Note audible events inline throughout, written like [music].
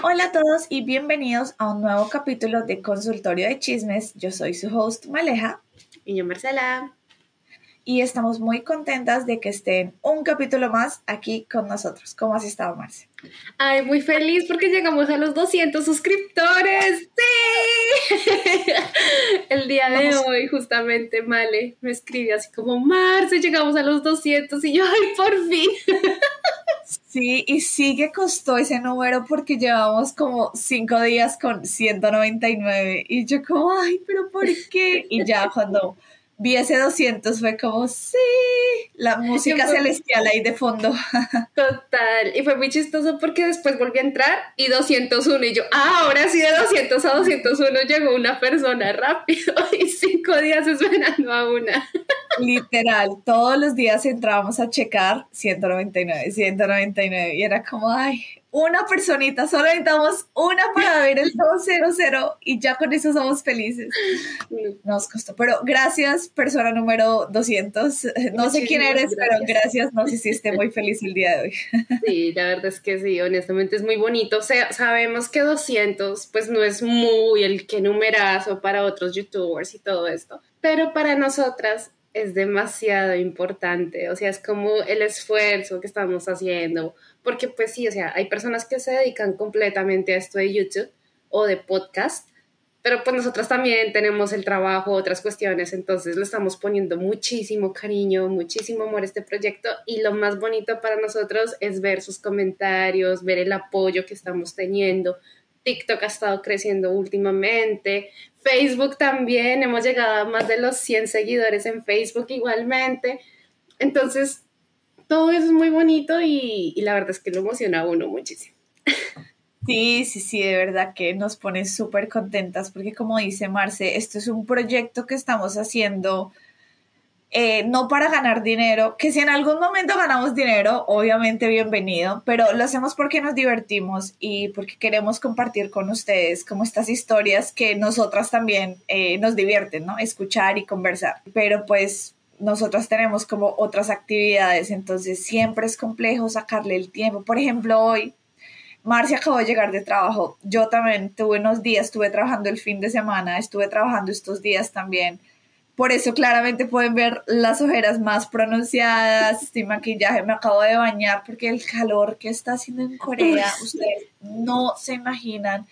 Hola a todos y bienvenidos a un nuevo capítulo de Consultorio de Chismes. Yo soy su host Maleja. Y yo Marcela. Y estamos muy contentas de que estén un capítulo más aquí con nosotros. ¿Cómo has estado, Marce? Ay, muy feliz porque llegamos a los 200 suscriptores. ¡Sí! [laughs] El día de hoy, justamente, Male me escribe así como, Marce, llegamos a los 200 y yo, ay, por fin. [laughs] Sí, y sí que costó ese número porque llevamos como cinco días con 199 y yo como, ay, pero ¿por qué? Y ya cuando vi ese 200 fue como, sí, la música celestial ahí de fondo. [laughs] Total, y fue muy chistoso porque después volví a entrar y 201 y yo, ah, ahora sí de 200 a 201 llegó una persona rápido [laughs] y cinco días esperando a una. [laughs] Literal, todos los días entrábamos a checar 199, 199 y era como, ay, una personita, solo necesitamos una para [laughs] ver el 200 y ya con eso somos felices. Nos costó, pero gracias, persona número 200. [laughs] No sé quién eres, pero gracias, nos hiciste muy [laughs] feliz el día de hoy. Sí, la verdad es que sí, honestamente es muy bonito. O sea, sabemos que 200 pues no es muy el que numerazo para otros youtubers y todo esto, pero para nosotras es demasiado importante, o sea, es como el esfuerzo que estamos haciendo, porque pues sí, o sea, hay personas que se dedican completamente a esto de YouTube o de podcast, pero pues nosotros también tenemos el trabajo, otras cuestiones, entonces le estamos poniendo muchísimo cariño, muchísimo amor a este proyecto y lo más bonito para nosotros es ver sus comentarios, ver el apoyo que estamos teniendo. TikTok ha estado creciendo últimamente, Facebook también, hemos llegado a más de los 100 seguidores en Facebook igualmente. Entonces, todo eso es muy bonito y, la verdad es que lo emociona a uno muchísimo. Sí, sí, sí, de verdad que nos pone súper contentas porque como dice Marce, esto es un proyecto que estamos haciendo eh, no para ganar dinero, que si en algún momento ganamos dinero, obviamente bienvenido, pero lo hacemos porque nos divertimos y porque queremos compartir con ustedes como estas historias que nosotras también eh, nos divierten, ¿no? Escuchar y conversar. Pero pues nosotras tenemos como otras actividades, entonces siempre es complejo sacarle el tiempo. Por ejemplo, hoy Marcia acabó de llegar de trabajo, yo también tuve unos días, estuve trabajando el fin de semana, estuve trabajando estos días también. Por eso claramente pueden ver las ojeras más pronunciadas, este maquillaje, me acabo de bañar porque el calor que está haciendo en Corea, ustedes no se imaginan,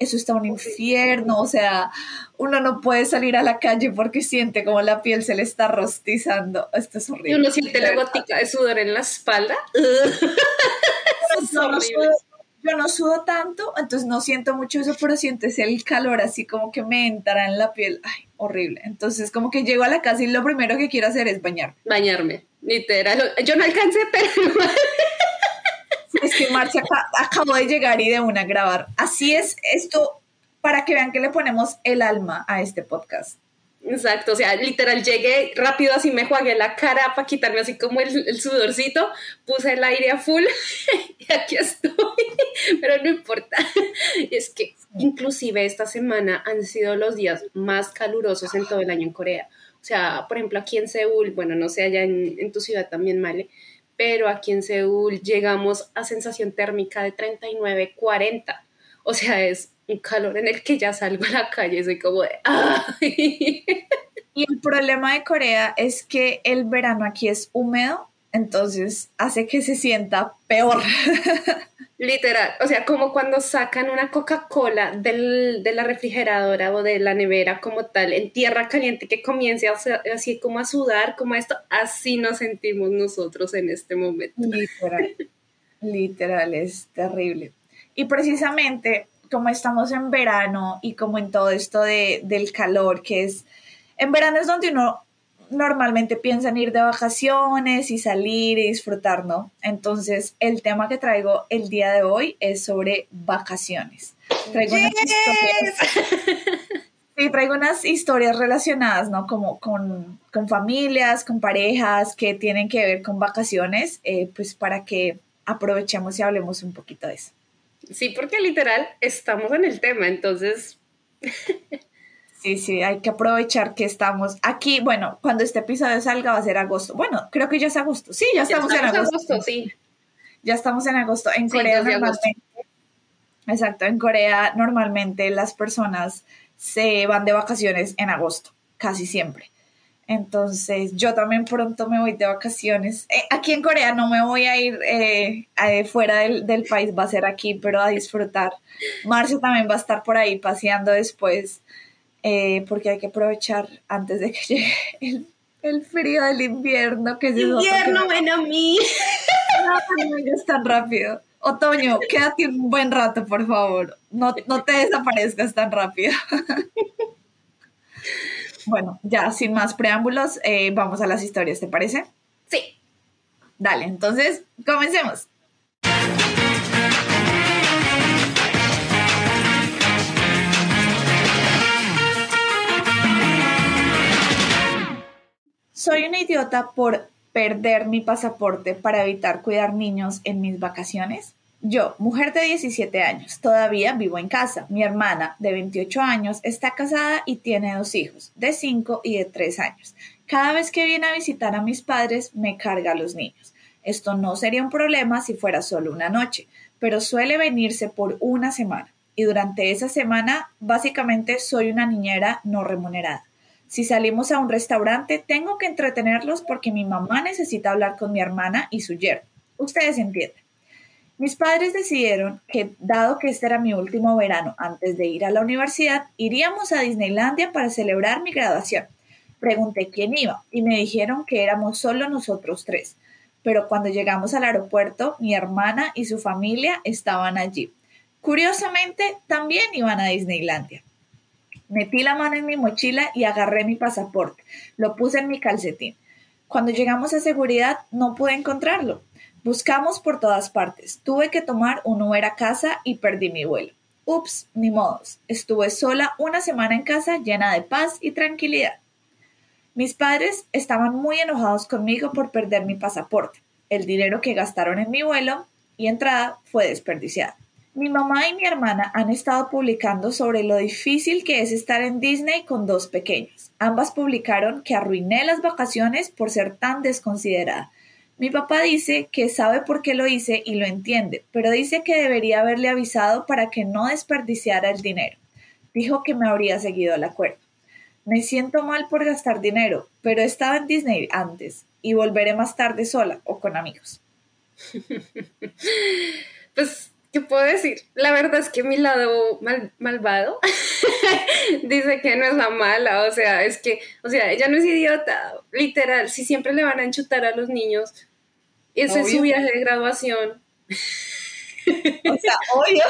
eso está un infierno, o sea, uno no puede salir a la calle porque siente como la piel se le está rostizando, esto es horrible. Y uno siente la gotica de sudor en la espalda. [laughs] [laughs] yo no sudo tanto, entonces no siento mucho eso, pero siento ese el calor así como que me entra en la piel. Ay, horrible. Entonces como que llego a la casa y lo primero que quiero hacer es bañar. Bañarme, literal. Yo no alcancé, pero... [laughs] es que Marcia acabó de llegar y de una grabar. Así es esto para que vean que le ponemos el alma a este podcast. Exacto, o sea, literal llegué rápido así me jugué la cara para quitarme así como el, sudorcito, puse el aire a full [laughs] y aquí estoy, [laughs] pero no importa. Es que inclusive esta semana han sido los días más calurosos en todo el año en Corea. O sea, por ejemplo, aquí en Seúl, bueno, no sé allá en, en tu ciudad también, Male, pero aquí en Seúl llegamos a sensación térmica de 39, 40. O sea, es un calor en el que ya salgo a la calle y soy como de. [laughs] Y el problema de Corea es que el verano aquí es húmedo, entonces hace que se sienta peor. [laughs] Literal, o sea, como cuando sacan una Coca-Cola de la refrigeradora o de la nevera como tal, en tierra caliente que comience así como a sudar, como esto, así nos sentimos nosotros en este momento. Literal, literal, es terrible. Y precisamente como estamos en verano y como en todo esto de, del calor, que es, en verano es donde uno normalmente piensa en ir de vacaciones y salir y disfrutar, ¿no? Entonces, el tema que traigo el día de hoy es sobre vacaciones. Traigo unas historias. [laughs] Sí, traigo unas historias relacionadas, ¿no? Como con, con, familias, con parejas que tienen que ver con vacaciones, eh, pues para que aprovechemos y hablemos un poquito de eso. Sí, porque literal estamos en el tema, entonces... [laughs] Sí, sí, hay que aprovechar que estamos aquí. Bueno, cuando este episodio salga va a ser agosto. Bueno, creo que ya es agosto. Sí, ya estamos, en agosto. sí. Ya estamos en agosto. En Corea normalmente. Exacto, en Corea normalmente las personas se van de vacaciones en agosto, casi siempre. Entonces, yo también pronto me voy de vacaciones. Eh, aquí en Corea no me voy a ir eh, fuera del, país, va a ser aquí, pero a disfrutar. Marcio también va a estar por ahí paseando después, eh, porque hay que aprovechar antes de que [laughs] llegue el, frío del invierno. Que es invierno, bueno, a mí. No, no es tan rápido. Otoño, quédate un buen rato, por favor. No, no te desaparezcas tan rápido. [laughs] Bueno, ya sin más preámbulos, eh, vamos a las historias, ¿te parece? Sí. Dale, entonces, comencemos. Soy una idiota por perder mi pasaporte para evitar cuidar niños en mis vacaciones. Yo, mujer de 17 años, todavía vivo en casa. Mi hermana, de 28 años, está casada y tiene dos hijos, de 5 y de 3 años. Cada vez que viene a visitar a mis padres, me carga a los niños. Esto no sería un problema si fuera solo una noche, pero suele venirse por una semana. Y durante esa semana, básicamente, soy una niñera no remunerada. Si salimos a un restaurante, tengo que entretenerlos porque mi mamá necesita hablar con mi hermana y su yerno. Ustedes entienden. Mis padres decidieron que, dado que este era mi último verano antes de ir a la universidad, iríamos a Disneylandia para celebrar mi graduación. Pregunté quién iba y me dijeron que éramos solo nosotros tres. Pero cuando llegamos al aeropuerto, mi hermana y su familia estaban allí. Curiosamente, también iban a Disneylandia. Metí la mano en mi mochila y agarré mi pasaporte. Lo puse en mi calcetín. Cuando llegamos a seguridad, no pude encontrarlo. Buscamos por todas partes. Tuve que tomar un Uber a casa y perdí mi vuelo. Ups, ni modos. Estuve sola una semana en casa llena de paz y tranquilidad. Mis padres estaban muy enojados conmigo por perder mi pasaporte. El dinero que gastaron en mi vuelo y entrada fue desperdiciado. Mi mamá y mi hermana han estado publicando sobre lo difícil que es estar en Disney con dos pequeños. Ambas publicaron que arruiné las vacaciones por ser tan desconsiderada mi papá dice que sabe por qué lo hice y lo entiende, pero dice que debería haberle avisado para que no desperdiciara el dinero. Dijo que me habría seguido el acuerdo. Me siento mal por gastar dinero, pero estaba en Disney antes y volveré más tarde sola o con amigos. [laughs] pues, ¿qué puedo decir? La verdad es que mi lado malvado [laughs] dice que no es la mala, o sea, es que, o sea, ella no es idiota, literal, si siempre le van a enchutar a los niños, ese es su viaje de graduación. O sea, obvio.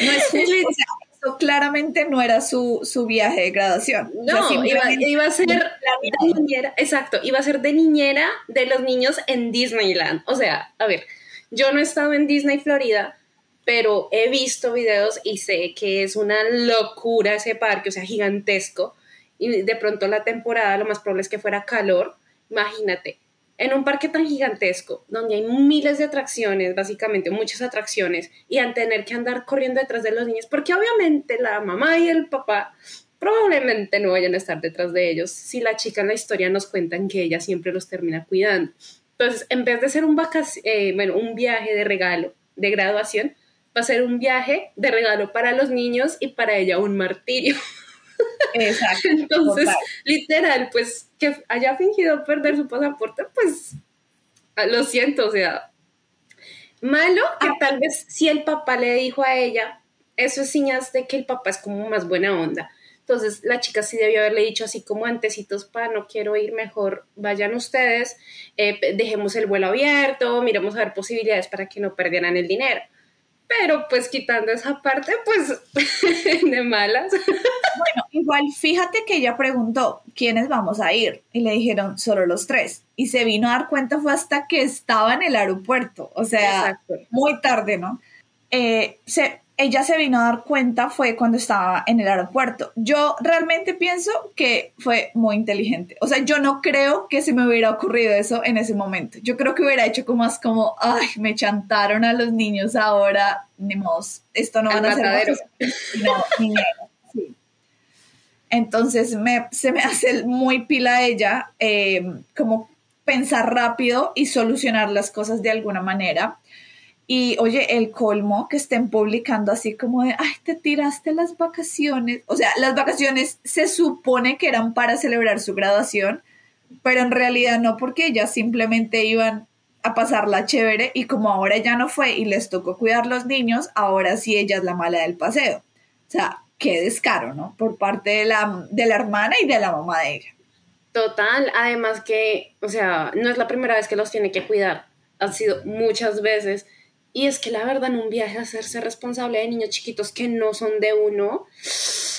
No es [laughs] eso claramente no era su, viaje de graduación. No, iba, a ser de niñera, exacto, iba a ser de niñera de los niños en Disneyland. O sea, a ver, yo no he estado en Disney Florida, pero he visto videos y sé que es una locura ese parque, o sea, gigantesco. Y de pronto la temporada lo más probable es que fuera calor. Imagínate, en un parque tan gigantesco, donde hay miles de atracciones, básicamente muchas atracciones, y al tener que andar corriendo detrás de los niños, porque obviamente la mamá y el papá probablemente no vayan a estar detrás de ellos si la chica en la historia nos cuentan que ella siempre los termina cuidando. Entonces, en vez de ser un, eh, bueno, un viaje de regalo, de graduación, va a ser un viaje de regalo para los niños y para ella un martirio. Exacto. [laughs] Entonces, literal, pues que haya fingido perder su pasaporte, pues lo siento, o sea, malo que ah. tal vez si el papá le dijo a ella, eso es señas de que el papá es como más buena onda. Entonces la chica sí debió haberle dicho así como antecitos, pa, no quiero ir, mejor vayan ustedes, eh, dejemos el vuelo abierto, miremos a ver posibilidades para que no perdieran el dinero. Pero pues quitando esa parte, pues [laughs] de malas. Bueno, igual fíjate que ella preguntó, ¿quiénes vamos a ir? Y le dijeron, solo los tres. Y se vino a dar cuenta fue hasta que estaba en el aeropuerto, o sea, muy tarde, ¿no? Eh, se, ella se vino a dar cuenta fue cuando estaba en el aeropuerto. Yo realmente pienso que fue muy inteligente. O sea, yo no creo que se me hubiera ocurrido eso en ese momento. Yo creo que hubiera hecho como más como, ay, me chantaron a los niños ahora, ni modo, esto no van a ser no, sí. Entonces me, se me hace muy pila ella, eh, como pensar rápido y solucionar las cosas de alguna manera. Y oye, el colmo que estén publicando así como de, ay, te tiraste las vacaciones. O sea, las vacaciones se supone que eran para celebrar su graduación, pero en realidad no porque ellas simplemente iban a pasarla chévere y como ahora ya no fue y les tocó cuidar los niños, ahora sí ella es la mala del paseo. O sea, qué descaro, ¿no? Por parte de la, de la hermana y de la mamá de ella. Total, además que, o sea, no es la primera vez que los tiene que cuidar, ha sido muchas veces. Y es que la verdad en un viaje hacerse responsable de niños chiquitos que no son de uno,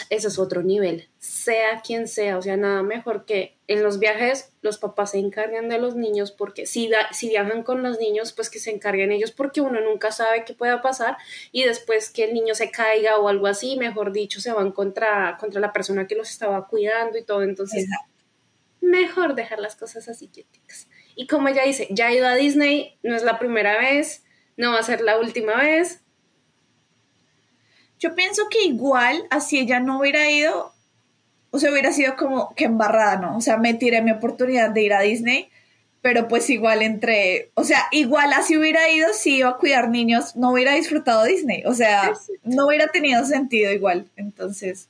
eso es otro nivel, sea quien sea, o sea, nada mejor que en los viajes los papás se encarguen de los niños porque si, si viajan con los niños, pues que se encarguen ellos porque uno nunca sabe qué pueda pasar y después que el niño se caiga o algo así, mejor dicho, se van contra, contra la persona que los estaba cuidando y todo, entonces mejor dejar las cosas así quietitas. Y como ella dice, ya ha ido a Disney, no es la primera vez, no va a ser la última vez. Yo pienso que igual, así ella no hubiera ido, o sea, hubiera sido como que embarrada, ¿no? O sea, me tiré mi oportunidad de ir a Disney, pero pues igual entre, o sea, igual así hubiera ido si iba a cuidar niños, no hubiera disfrutado Disney, o sea, no hubiera tenido sentido igual, entonces.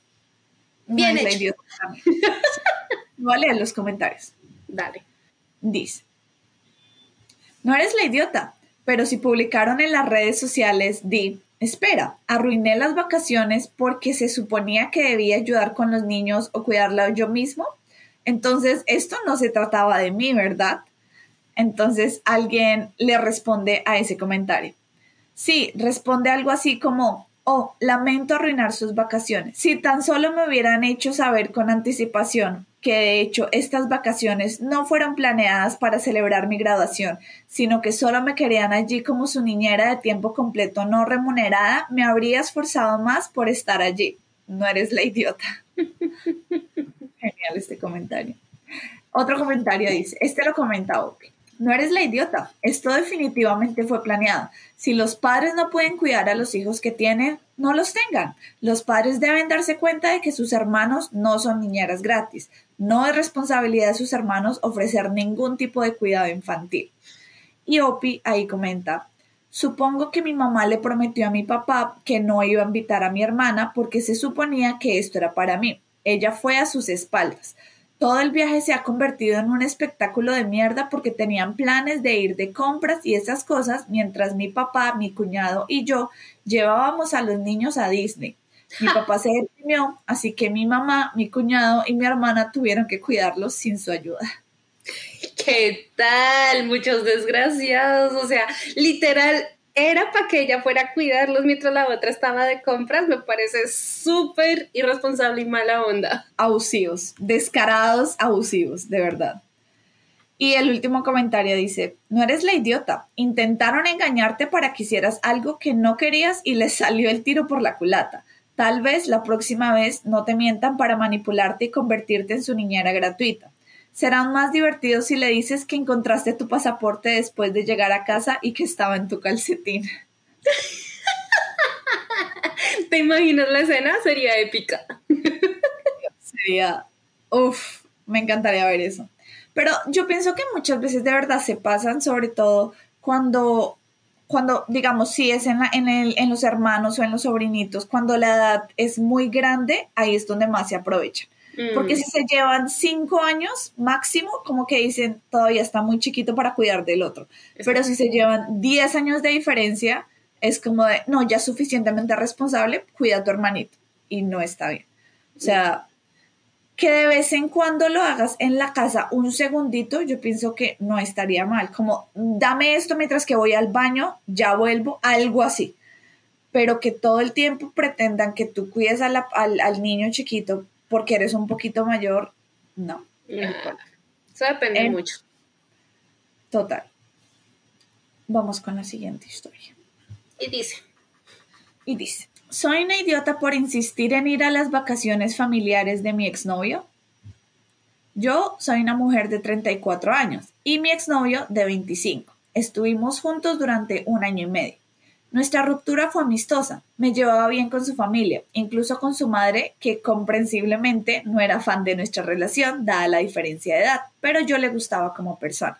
Bien hecho. [laughs] Voy a leer los comentarios. Dale. Dice, no eres la idiota, pero si publicaron en las redes sociales, di, espera, arruiné las vacaciones porque se suponía que debía ayudar con los niños o cuidarla yo mismo. Entonces, esto no se trataba de mí, ¿verdad? Entonces, alguien le responde a ese comentario. Sí, responde algo así como, oh, lamento arruinar sus vacaciones. Si tan solo me hubieran hecho saber con anticipación que de hecho estas vacaciones no fueron planeadas para celebrar mi graduación, sino que solo me querían allí como su niñera de tiempo completo no remunerada, me habría esforzado más por estar allí. No eres la idiota. [laughs] Genial este comentario. Otro comentario dice, este lo comenta Opi. No eres la idiota. Esto definitivamente fue planeado. Si los padres no pueden cuidar a los hijos que tienen, no los tengan. Los padres deben darse cuenta de que sus hermanos no son niñeras gratis. No es responsabilidad de sus hermanos ofrecer ningún tipo de cuidado infantil. Y Opi ahí comenta, supongo que mi mamá le prometió a mi papá que no iba a invitar a mi hermana porque se suponía que esto era para mí. Ella fue a sus espaldas. Todo el viaje se ha convertido en un espectáculo de mierda porque tenían planes de ir de compras y esas cosas mientras mi papá, mi cuñado y yo llevábamos a los niños a Disney. Mi papá se deprimió, así que mi mamá, mi cuñado y mi hermana tuvieron que cuidarlos sin su ayuda. ¿Qué tal? Muchos desgraciados. O sea, literal, era para que ella fuera a cuidarlos mientras la otra estaba de compras, me parece súper irresponsable y mala onda. Abusivos, descarados, abusivos, de verdad. Y el último comentario dice, no eres la idiota, intentaron engañarte para que hicieras algo que no querías y les salió el tiro por la culata. Tal vez la próxima vez no te mientan para manipularte y convertirte en su niñera gratuita serán más divertidos si le dices que encontraste tu pasaporte después de llegar a casa y que estaba en tu calcetín. [laughs] ¿Te imaginas la escena? Sería épica. [laughs] Sería, uff, me encantaría ver eso. Pero yo pienso que muchas veces de verdad se pasan, sobre todo cuando, cuando digamos, si es en, en, el, en los hermanos o en los sobrinitos, cuando la edad es muy grande, ahí es donde más se aprovecha. Porque mm. si se llevan cinco años máximo, como que dicen, todavía está muy chiquito para cuidar del otro. Pero si se llevan diez años de diferencia, es como de, no, ya suficientemente responsable, cuida a tu hermanito. Y no está bien. O sea, que de vez en cuando lo hagas en la casa un segundito, yo pienso que no estaría mal. Como, dame esto mientras que voy al baño, ya vuelvo, algo así. Pero que todo el tiempo pretendan que tú cuides al, al niño chiquito porque eres un poquito mayor, no. Eso depende mucho. Total. Vamos con la siguiente historia. Y dice. Y dice, soy una idiota por insistir en ir a las vacaciones familiares de mi exnovio. Yo soy una mujer de 34 años y mi exnovio de 25. Estuvimos juntos durante un año y medio. Nuestra ruptura fue amistosa, me llevaba bien con su familia, incluso con su madre, que comprensiblemente no era fan de nuestra relación, dada la diferencia de edad, pero yo le gustaba como persona.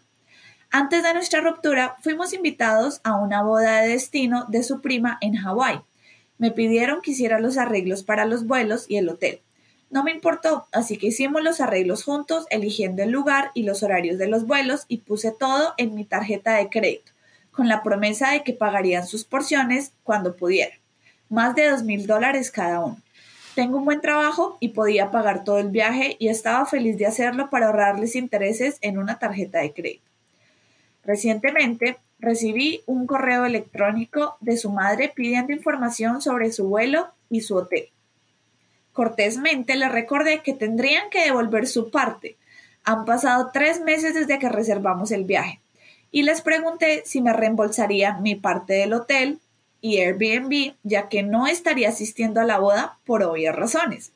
Antes de nuestra ruptura, fuimos invitados a una boda de destino de su prima en Hawái. Me pidieron que hiciera los arreglos para los vuelos y el hotel. No me importó, así que hicimos los arreglos juntos, eligiendo el lugar y los horarios de los vuelos y puse todo en mi tarjeta de crédito, con la promesa de que pagarían sus porciones cuando pudiera. Más de dos mil dólares cada uno. Tengo un buen trabajo y podía pagar todo el viaje y estaba feliz de hacerlo para ahorrarles intereses en una tarjeta de crédito. Recientemente recibí un correo electrónico de su madre pidiendo información sobre su vuelo y su hotel. Cortésmente le recordé que tendrían que devolver su parte. Han pasado tres meses desde que reservamos el viaje y les pregunté si me reembolsarían mi parte del hotel y Airbnb, ya que no estaría asistiendo a la boda por obvias razones.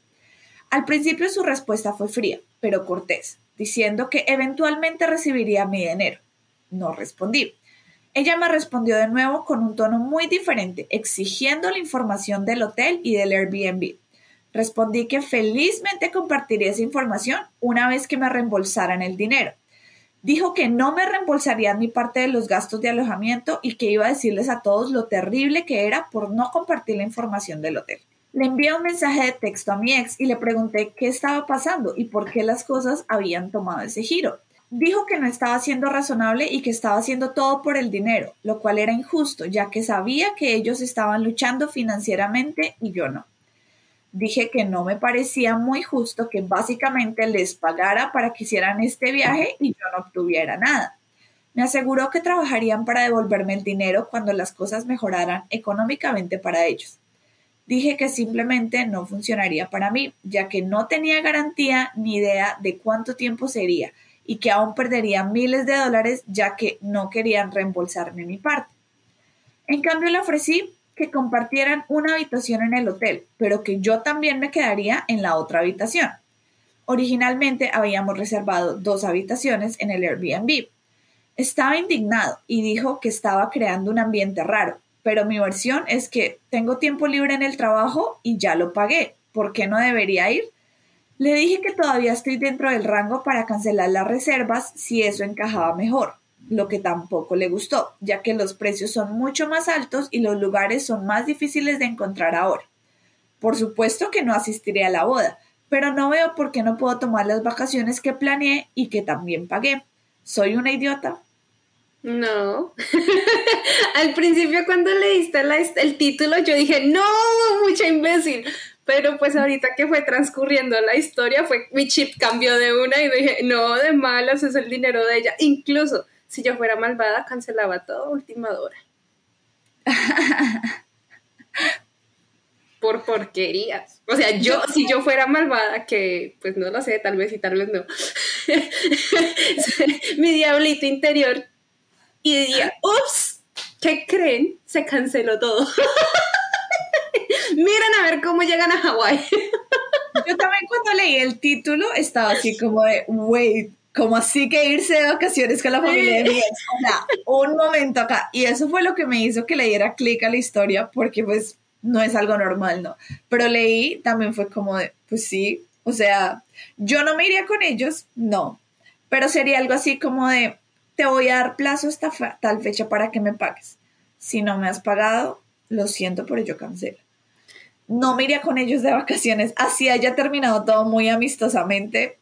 Al principio su respuesta fue fría, pero cortés, diciendo que eventualmente recibiría mi dinero. No respondí. Ella me respondió de nuevo con un tono muy diferente, exigiendo la información del hotel y del Airbnb. Respondí que felizmente compartiría esa información una vez que me reembolsaran el dinero. Dijo que no me reembolsarían mi parte de los gastos de alojamiento y que iba a decirles a todos lo terrible que era por no compartir la información del hotel. Le envié un mensaje de texto a mi ex y le pregunté qué estaba pasando y por qué las cosas habían tomado ese giro. Dijo que no estaba siendo razonable y que estaba haciendo todo por el dinero, lo cual era injusto, ya que sabía que ellos estaban luchando financieramente y yo no. Dije que no me parecía muy justo que básicamente les pagara para que hicieran este viaje y yo no obtuviera nada. Me aseguró que trabajarían para devolverme el dinero cuando las cosas mejoraran económicamente para ellos. Dije que simplemente no funcionaría para mí, ya que no tenía garantía ni idea de cuánto tiempo sería y que aún perdería miles de dólares ya que no querían reembolsarme mi parte. En cambio le ofrecí que compartieran una habitación en el hotel, pero que yo también me quedaría en la otra habitación. Originalmente habíamos reservado dos habitaciones en el Airbnb. Estaba indignado y dijo que estaba creando un ambiente raro, pero mi versión es que tengo tiempo libre en el trabajo y ya lo pagué. ¿Por qué no debería ir? Le dije que todavía estoy dentro del rango para cancelar las reservas si eso encajaba mejor, lo que tampoco le gustó, ya que los precios son mucho más altos y los lugares son más difíciles de encontrar ahora. Por supuesto que no asistiré a la boda, pero no veo por qué no puedo tomar las vacaciones que planeé y que también pagué. ¿Soy una idiota? No. [laughs] Al principio cuando leíste el título yo dije, no, mucha imbécil. Pero pues ahorita que fue transcurriendo la historia, fue mi chip cambió de una y dije, no, de malas es el dinero de ella. Incluso si yo fuera malvada, cancelaba todo última hora. [laughs] Por porquerías. O sea, yo, si yo fuera malvada, que pues no lo sé, tal vez y tal vez no. [laughs] mi diablito interior y diría, ups, ¿qué creen? Se canceló todo. [laughs] Miren a ver cómo llegan a Hawái. [laughs] Yo también cuando leí el título estaba así como de, wait, como así que irse de vacaciones con la familia de mi O sea, un momento acá. Y eso fue lo que me hizo que le diera clic a la historia, porque pues no es algo normal, ¿no? Pero leí, también fue como de, pues sí, o sea, yo no me iría con ellos, no. Pero sería algo así como de, te voy a dar plazo hasta tal fecha para que me pagues. Si no me has pagado, lo siento, pero yo cancelo no me iría con ellos de vacaciones, así haya terminado todo muy amistosamente,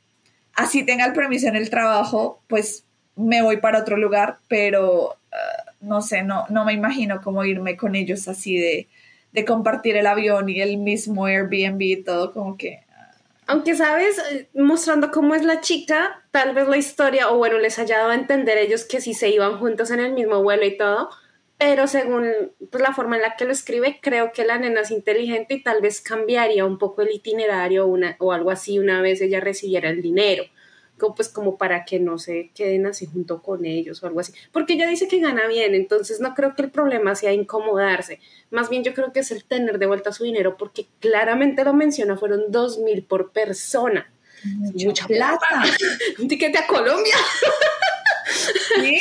así tenga el permiso en el trabajo, pues me voy para otro lugar, pero uh, no sé, no, no me imagino cómo irme con ellos así de, de compartir el avión y el mismo Airbnb y todo, como que... Uh. Aunque, ¿sabes? Mostrando cómo es la chica, tal vez la historia, o bueno, les haya dado a entender ellos que si se iban juntos en el mismo vuelo y todo, pero según pues, la forma en la que lo escribe, creo que la nena es inteligente y tal vez cambiaría un poco el itinerario una, o algo así una vez ella recibiera el dinero, como, pues como para que no se queden así junto con ellos o algo así, porque ella dice que gana bien, entonces no creo que el problema sea incomodarse, más bien yo creo que es el tener de vuelta su dinero, porque claramente lo menciona, fueron dos mil por persona. Mucha plata. [laughs] Un tiquete a Colombia. Sí,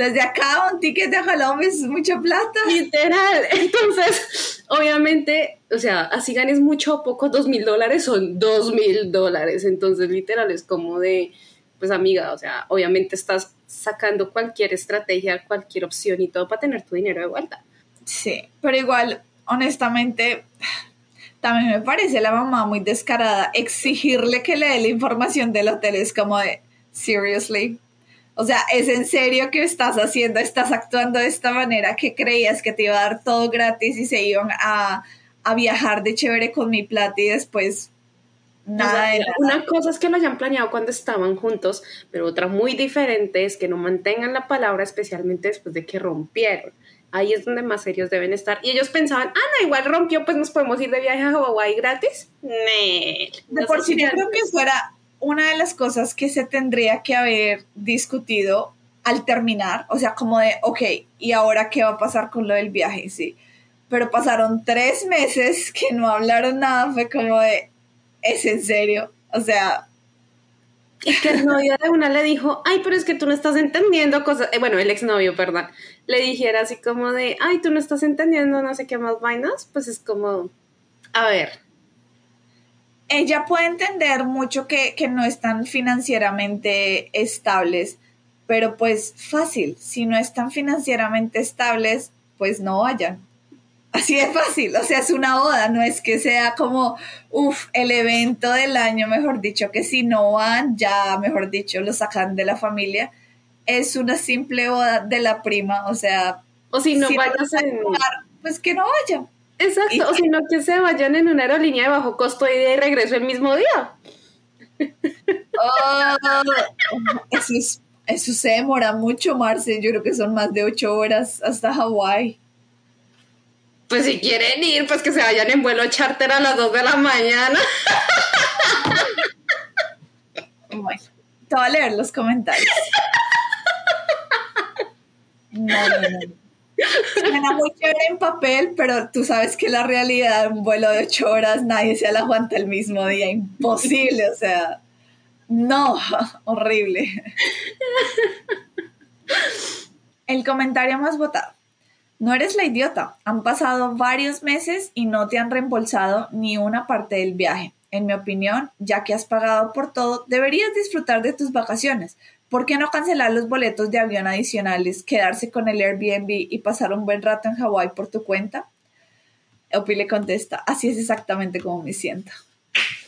desde acá un ticket de Colombia es mucha plata. Literal. Entonces, obviamente, o sea, así ganes mucho o poco, dos mil dólares son dos mil dólares. Entonces, literal, es como de, pues amiga, o sea, obviamente estás sacando cualquier estrategia, cualquier opción y todo para tener tu dinero de vuelta. Sí, pero igual, honestamente, también me parece la mamá muy descarada exigirle que le dé la información del hotel. Es como de, seriously. O sea, ¿es en serio que estás haciendo, estás actuando de esta manera que creías que te iba a dar todo gratis y se iban a, a viajar de chévere con mi plata y después nada de Una cosa es que lo hayan planeado cuando estaban juntos, pero otra muy diferente es que no mantengan la palabra, especialmente después de que rompieron. Ahí es donde más serios deben estar. Y ellos pensaban, ah, no, igual rompió, pues nos podemos ir de viaje a Hawái gratis. de por sí, yo creo que fuera una de las cosas que se tendría que haber discutido al terminar. O sea, como de, ok, ¿y ahora qué va a pasar con lo del viaje? Sí. Pero pasaron tres meses [laughs] que no hablaron nada. Fue como de, ¿es en serio? O sea, y que el novio de una le dijo, ay, pero es que tú no estás entendiendo cosas, eh, bueno, el exnovio, perdón, le dijera así como de, ay, tú no estás entendiendo no sé qué más vainas, pues es como, a ver. Ella puede entender mucho que, que no están financieramente estables, pero pues fácil, si no están financieramente estables, pues no vayan. Así de fácil, o sea, es una boda, no es que sea como, uff, el evento del año, mejor dicho, que si no van, ya, mejor dicho, lo sacan de la familia. Es una simple boda de la prima, o sea... O si no vayas a pues que no vayan. Exacto, o si no que se vayan en una aerolínea de bajo costo y de regreso el mismo día. Oh, eso, eso se demora mucho, Marce. Yo creo que son más de ocho horas hasta Hawái pues si quieren ir, pues que se vayan en vuelo charter a las 2 de la mañana. Bueno, te voy a leer los comentarios. No, no, no. Suena muy chévere en papel, pero tú sabes que la realidad, un vuelo de 8 horas, nadie se la aguanta el mismo día. Imposible, o sea. No, [laughs] horrible. El comentario más votado. No eres la idiota. Han pasado varios meses y no te han reembolsado ni una parte del viaje. En mi opinión, ya que has pagado por todo, deberías disfrutar de tus vacaciones. ¿Por qué no cancelar los boletos de avión adicionales, quedarse con el Airbnb y pasar un buen rato en Hawái por tu cuenta? Opi le contesta, así es exactamente como me siento.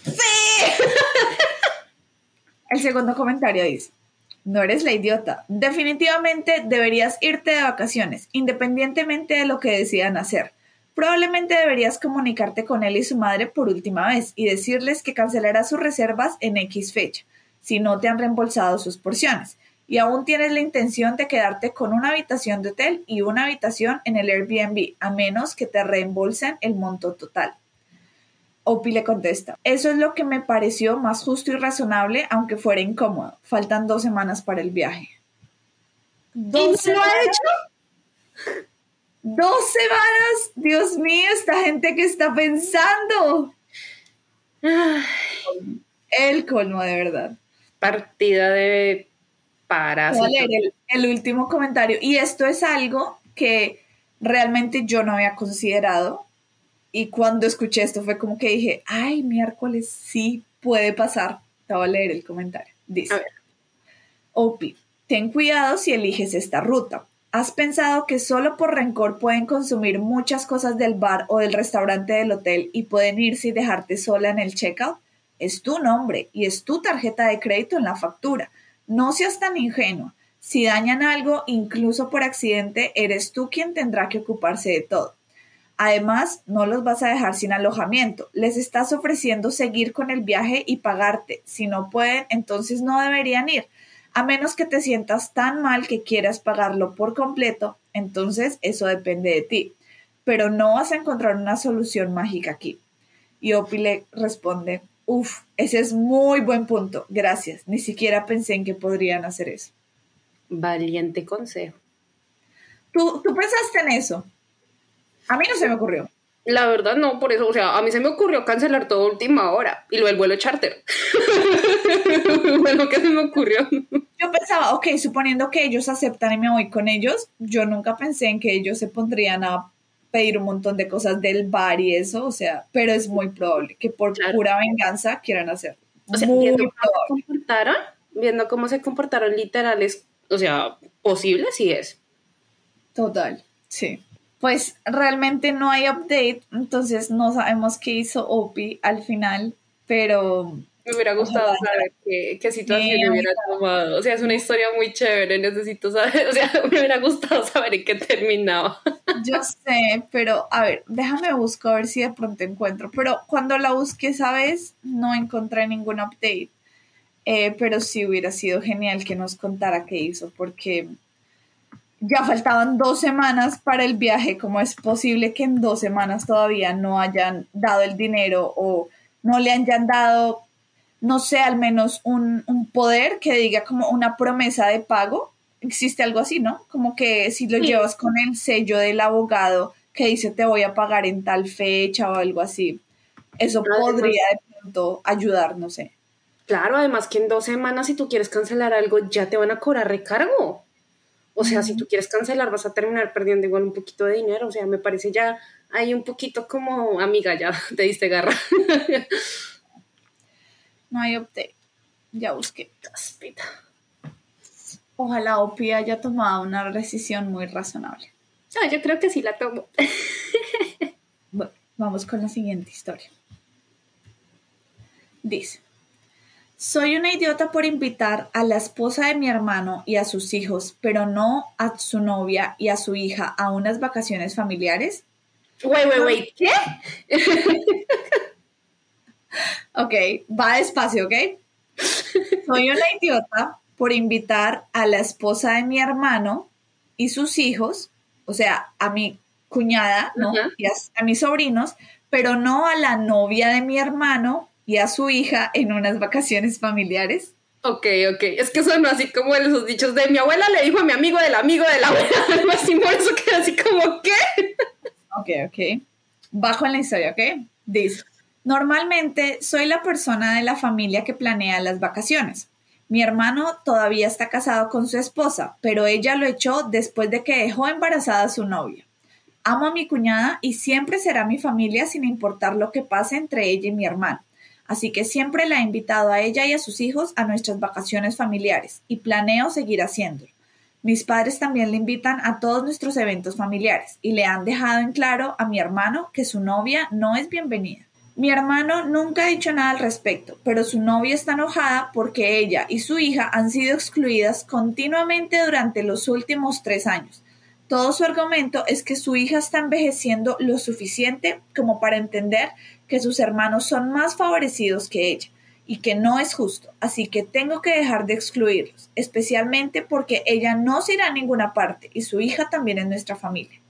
¡Sí! el segundo comentario dice, no eres la idiota. Definitivamente deberías irte de vacaciones, independientemente de lo que decidan hacer. Probablemente deberías comunicarte con él y su madre por última vez y decirles que cancelarás sus reservas en X fecha, si no te han reembolsado sus porciones. Y aún tienes la intención de quedarte con una habitación de hotel y una habitación en el Airbnb, a menos que te reembolsen el monto total. Opi le contesta, eso es lo que me pareció más justo y razonable, aunque fuera incómodo. Faltan dos semanas para el viaje. ¿Dos semanas? ha hecho? Dos semanas. Dios mío, esta gente que está pensando. El colmo, de verdad. Partida de parásitos. El, el último comentario. Y esto es algo que realmente yo no había considerado y cuando escuché esto fue como que dije, ay, miércoles, sí puede pasar. Te voy a leer el comentario. Dice, Opi, ten cuidado si eliges esta ruta. ¿Has pensado que solo por rencor pueden consumir muchas cosas del bar o del restaurante del hotel y pueden irse y dejarte sola en el checkout? Es tu nombre y es tu tarjeta de crédito en la factura. No seas tan ingenuo. Si dañan algo, incluso por accidente, eres tú quien tendrá que ocuparse de todo. Además, no los vas a dejar sin alojamiento. Les estás ofreciendo seguir con el viaje y pagarte. Si no pueden, entonces no deberían ir. A menos que te sientas tan mal que quieras pagarlo por completo, entonces eso depende de ti. Pero no vas a encontrar una solución mágica aquí. Y Opi le responde, uff, ese es muy buen punto. Gracias. Ni siquiera pensé en que podrían hacer eso. Valiente consejo. ¿Tú, tú pensaste en eso? A mí no se me ocurrió. La verdad no, por eso, o sea, a mí se me ocurrió cancelar todo última hora y lo del vuelo charter. [laughs] bueno, ¿qué se me ocurrió? Yo pensaba, ok, suponiendo que ellos aceptan y me voy con ellos, yo nunca pensé en que ellos se pondrían a pedir un montón de cosas del bar y eso, o sea, pero es muy probable que por pura venganza quieran hacerlo. O sea, muy probable. viendo cómo se comportaron literales, o sea, posible sí es. Total, sí. Pues realmente no hay update, entonces no sabemos qué hizo Opie al final, pero me hubiera gustado saber qué, situación hubiera tomado. O sea, es una historia muy chévere, necesito saber, [laughs] o sea, me hubiera gustado saber en qué terminaba. Yo sé, pero a ver, déjame buscar a ver si de pronto encuentro. Pero cuando la busqué esa vez, no encontré ningún update. Eh, pero sí hubiera sido genial que nos contara qué hizo, porque ya faltaban dos semanas para el viaje. ¿Cómo es posible que en dos semanas todavía no hayan dado el dinero o no le hayan dado no sé, al menos un, poder que diga como una promesa de pago. Existe algo así, ¿no? Como que si lo llevas con el sello del abogado que dice te voy a pagar en tal fecha o algo así, eso podría de pronto ayudar, no sé. Claro, además que en dos semanas si tú quieres cancelar algo ya te van a cobrar recargo. O sea, si tú quieres cancelar vas a terminar perdiendo igual un poquito de dinero. O sea, me parece ya hay un poquito como amiga, ya [laughs] te diste garra. No hay update. Ya busqué. Ojalá OPI haya tomado una decisión muy razonable. Ah, yo creo que sí la tomo. [laughs] bueno, vamos con la siguiente historia. Dice, soy una idiota por invitar a la esposa de mi hermano y a sus hijos, pero no a su novia y a su hija a unas vacaciones familiares. Wait, wait, wait, ¿qué? [laughs] Ok, va despacio, ¿ok? Soy una idiota por invitar a la esposa de mi hermano y sus hijos, o sea, a mi cuñada, ¿no? Y a, mis sobrinos, pero no a la novia de mi hermano y a su hija en unas vacaciones familiares. Ok, ok. Es que son así como esos dichos de mi abuela le dijo a mi amigo del amigo de la abuela, [laughs] algo así, por eso queda así como, ¿qué? Ok, ok. Bajo en la historia, ¿ok? Dice, Normalmente soy la persona de la familia que planea las vacaciones. Mi hermano todavía está casado con su esposa, pero ella lo echó después de que dejó embarazada a su novia. Amo a mi cuñada y siempre será mi familia sin importar lo que pase entre ella y mi hermano. Así que siempre la he invitado a ella y a sus hijos a nuestras vacaciones familiares y planeo seguir haciéndolo. Mis padres también le invitan a todos nuestros eventos familiares y le han dejado en claro a mi hermano que su novia no es bienvenida. Mi hermano nunca ha dicho nada al respecto, pero su novia está enojada porque ella y su hija han sido excluidas continuamente durante los últimos tres años. Todo su argumento es que su hija está envejeciendo lo suficiente como para entender que sus hermanos son más favorecidos que ella y que no es justo, así que tengo que dejar de excluirlos, especialmente porque ella no se irá a ninguna parte y su hija también es nuestra familia.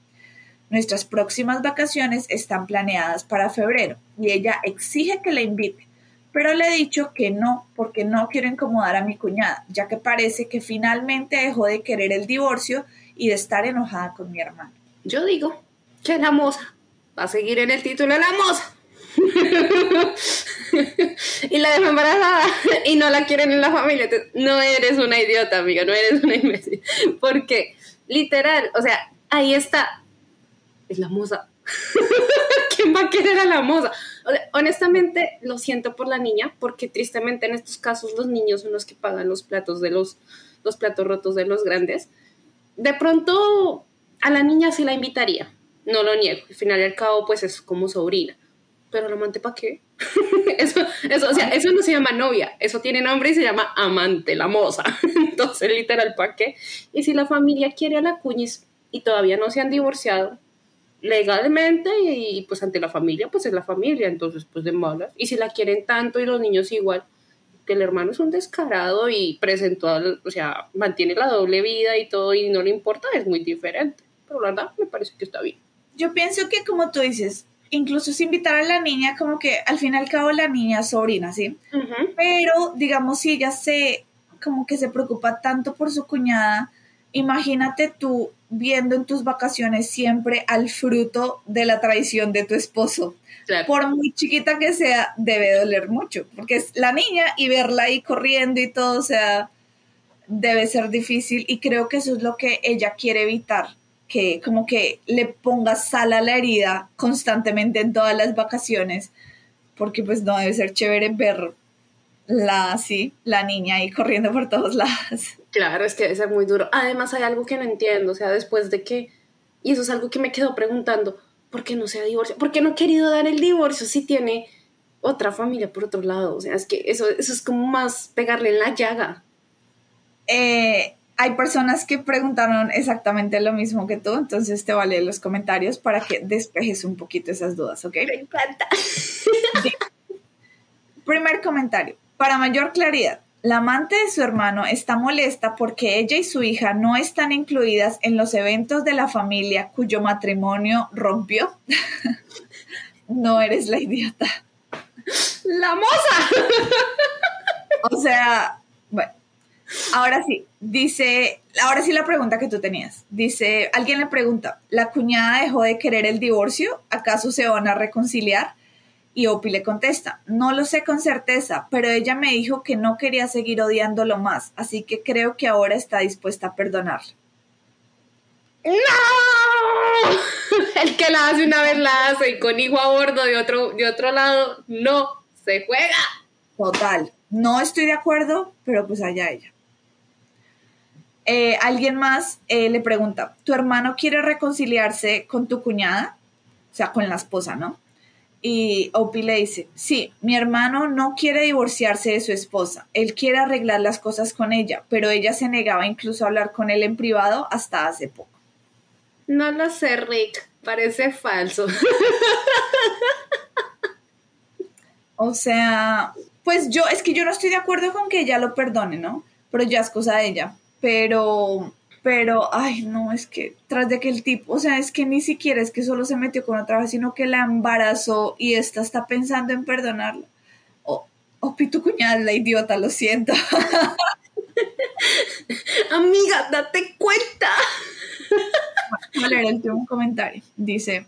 Nuestras próximas vacaciones están planeadas para febrero y ella exige que la invite, pero le he dicho que no porque no quiero incomodar a mi cuñada, ya que parece que finalmente dejó de querer el divorcio y de estar enojada con mi hermano. Yo digo que la moza va a seguir en el título de la moza. [laughs] y la dejó embarazada y no la quieren en la familia. no eres una idiota, amiga, no eres una imbécil. Porque, literal, o sea, ahí está es la moza. [laughs] ¿Quién va a querer a la moza? honestamente, lo siento por la niña, porque tristemente en estos casos los niños son los que pagan los platos de los, los platos rotos de los grandes. De pronto, a la niña sí la invitaría, no lo niego. Al final y al cabo, pues es como sobrina. Pero la amante, ¿para qué? [laughs] eso, eso, o sea, eso no se llama novia, eso tiene nombre y se llama amante, la moza. [laughs] Entonces, literal, ¿para qué? Y si la familia quiere a la cuñis y todavía no se han divorciado, legalmente y pues ante la familia, pues es la familia, entonces pues de malas. Y si la quieren tanto y los niños igual, que el hermano es un descarado y presentó, o sea, mantiene la doble vida y todo y no le importa, es muy diferente. Pero la verdad me parece que está bien. Yo pienso que como tú dices, incluso si invitar a la niña, como que al fin y al cabo la niña es sobrina, ¿sí? Pero digamos si ella se, como que se preocupa tanto por su cuñada, imagínate tú viendo en tus vacaciones siempre al fruto de la traición de tu esposo. Por muy chiquita que sea, debe doler mucho, porque es la niña y verla ahí corriendo y todo, o sea, debe ser difícil y creo que eso es lo que ella quiere evitar, que como que le ponga sal a la herida constantemente en todas las vacaciones, porque pues no debe ser chévere ver la, sí, la niña ahí corriendo por todos lados. Claro, es que debe ser muy duro. Además hay algo que no entiendo, o sea, después de que, y eso es algo que me quedo preguntando, ¿por qué no se ha divorciado? ¿Por qué no ha querido dar el divorcio si tiene otra familia por otro lado? O sea, es que eso, eso es como más pegarle en la llaga. Eh, hay personas que preguntaron exactamente lo mismo que tú, entonces te vale los comentarios para que despejes un poquito esas dudas, ¿ok? Me encanta. Primer comentario. Para mayor claridad, la amante de su hermano está molesta porque ella y su hija no están incluidas en los eventos de la familia cuyo matrimonio rompió. [laughs] no eres la idiota. La moza. [laughs] o sea, bueno. Ahora sí, dice, ahora sí la pregunta que tú tenías. Dice, alguien le pregunta, ¿la cuñada dejó de querer el divorcio? ¿Acaso se van a reconciliar? Y Opi le contesta, no lo sé con certeza, pero ella me dijo que no quería seguir odiándolo más, así que creo que ahora está dispuesta a perdonarlo. ¡No! El que la hace una vez la hace y con hijo a bordo de otro, de otro lado, no, se juega. Total, no estoy de acuerdo, pero pues allá ella. Eh, alguien más eh, le pregunta, ¿tu hermano quiere reconciliarse con tu cuñada? O sea, con la esposa, ¿no? Y Opie le dice, sí, mi hermano no quiere divorciarse de su esposa, él quiere arreglar las cosas con ella, pero ella se negaba incluso a hablar con él en privado hasta hace poco. No lo sé, Rick, parece falso. [laughs] o sea, pues yo, es que yo no estoy de acuerdo con que ella lo perdone, ¿no? Pero ya es cosa de ella. Pero pero, ay, no, es que tras de que el tipo, o sea, es que ni siquiera es que solo se metió con otra vez, sino que la embarazó y esta está pensando en perdonarla. O, oh, tu cuñada la idiota, lo siento. [laughs] Amiga, date cuenta. Voy a leer el último comentario. Dice,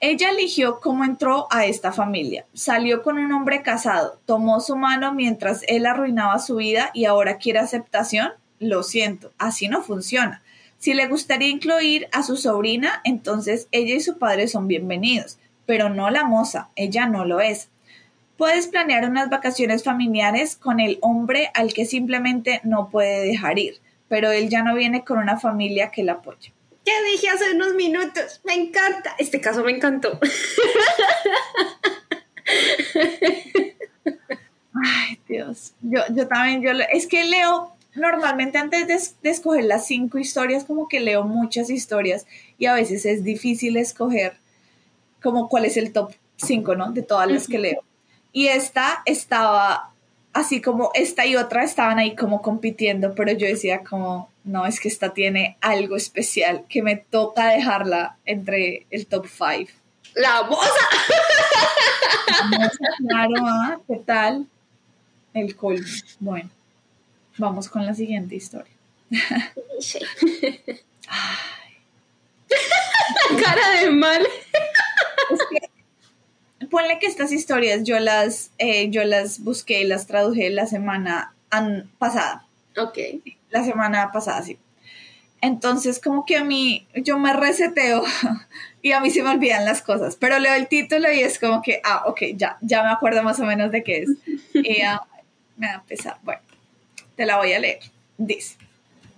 ella eligió cómo entró a esta familia. Salió con un hombre casado, tomó su mano mientras él arruinaba su vida y ahora quiere aceptación lo siento, así no funciona. Si le gustaría incluir a su sobrina, entonces ella y su padre son bienvenidos, pero no la moza, ella no lo es. Puedes planear unas vacaciones familiares con el hombre al que simplemente no puede dejar ir, pero él ya no viene con una familia que la apoye. Ya dije hace unos minutos, me encanta. Este caso me encantó. [laughs] Ay, Dios. Yo, yo también, yo, es que leo normalmente antes de, escoger las cinco historias, como que leo muchas historias y a veces es difícil escoger como cuál es el top cinco, ¿no? De todas las que leo. Y esta estaba así como esta y otra estaban ahí como compitiendo, pero yo decía como, no, es que esta tiene algo especial que me toca dejarla entre el top five. ¡La moza! [laughs] Claro, ¿ah? ¿qué tal? El colmo. Bueno. Vamos con la siguiente historia. Cara de mal. ponle que estas historias yo las, eh, yo las busqué y las traduje la semana pasada. Ok. La semana pasada, sí. Entonces, como que a mí, yo me reseteo [laughs] y a mí se me olvidan las cosas, pero leo el título y es como que, ah, ok, ya, ya me acuerdo más o menos de qué es. y [laughs] ah, me da pesar. Bueno, te la voy a leer. Dice,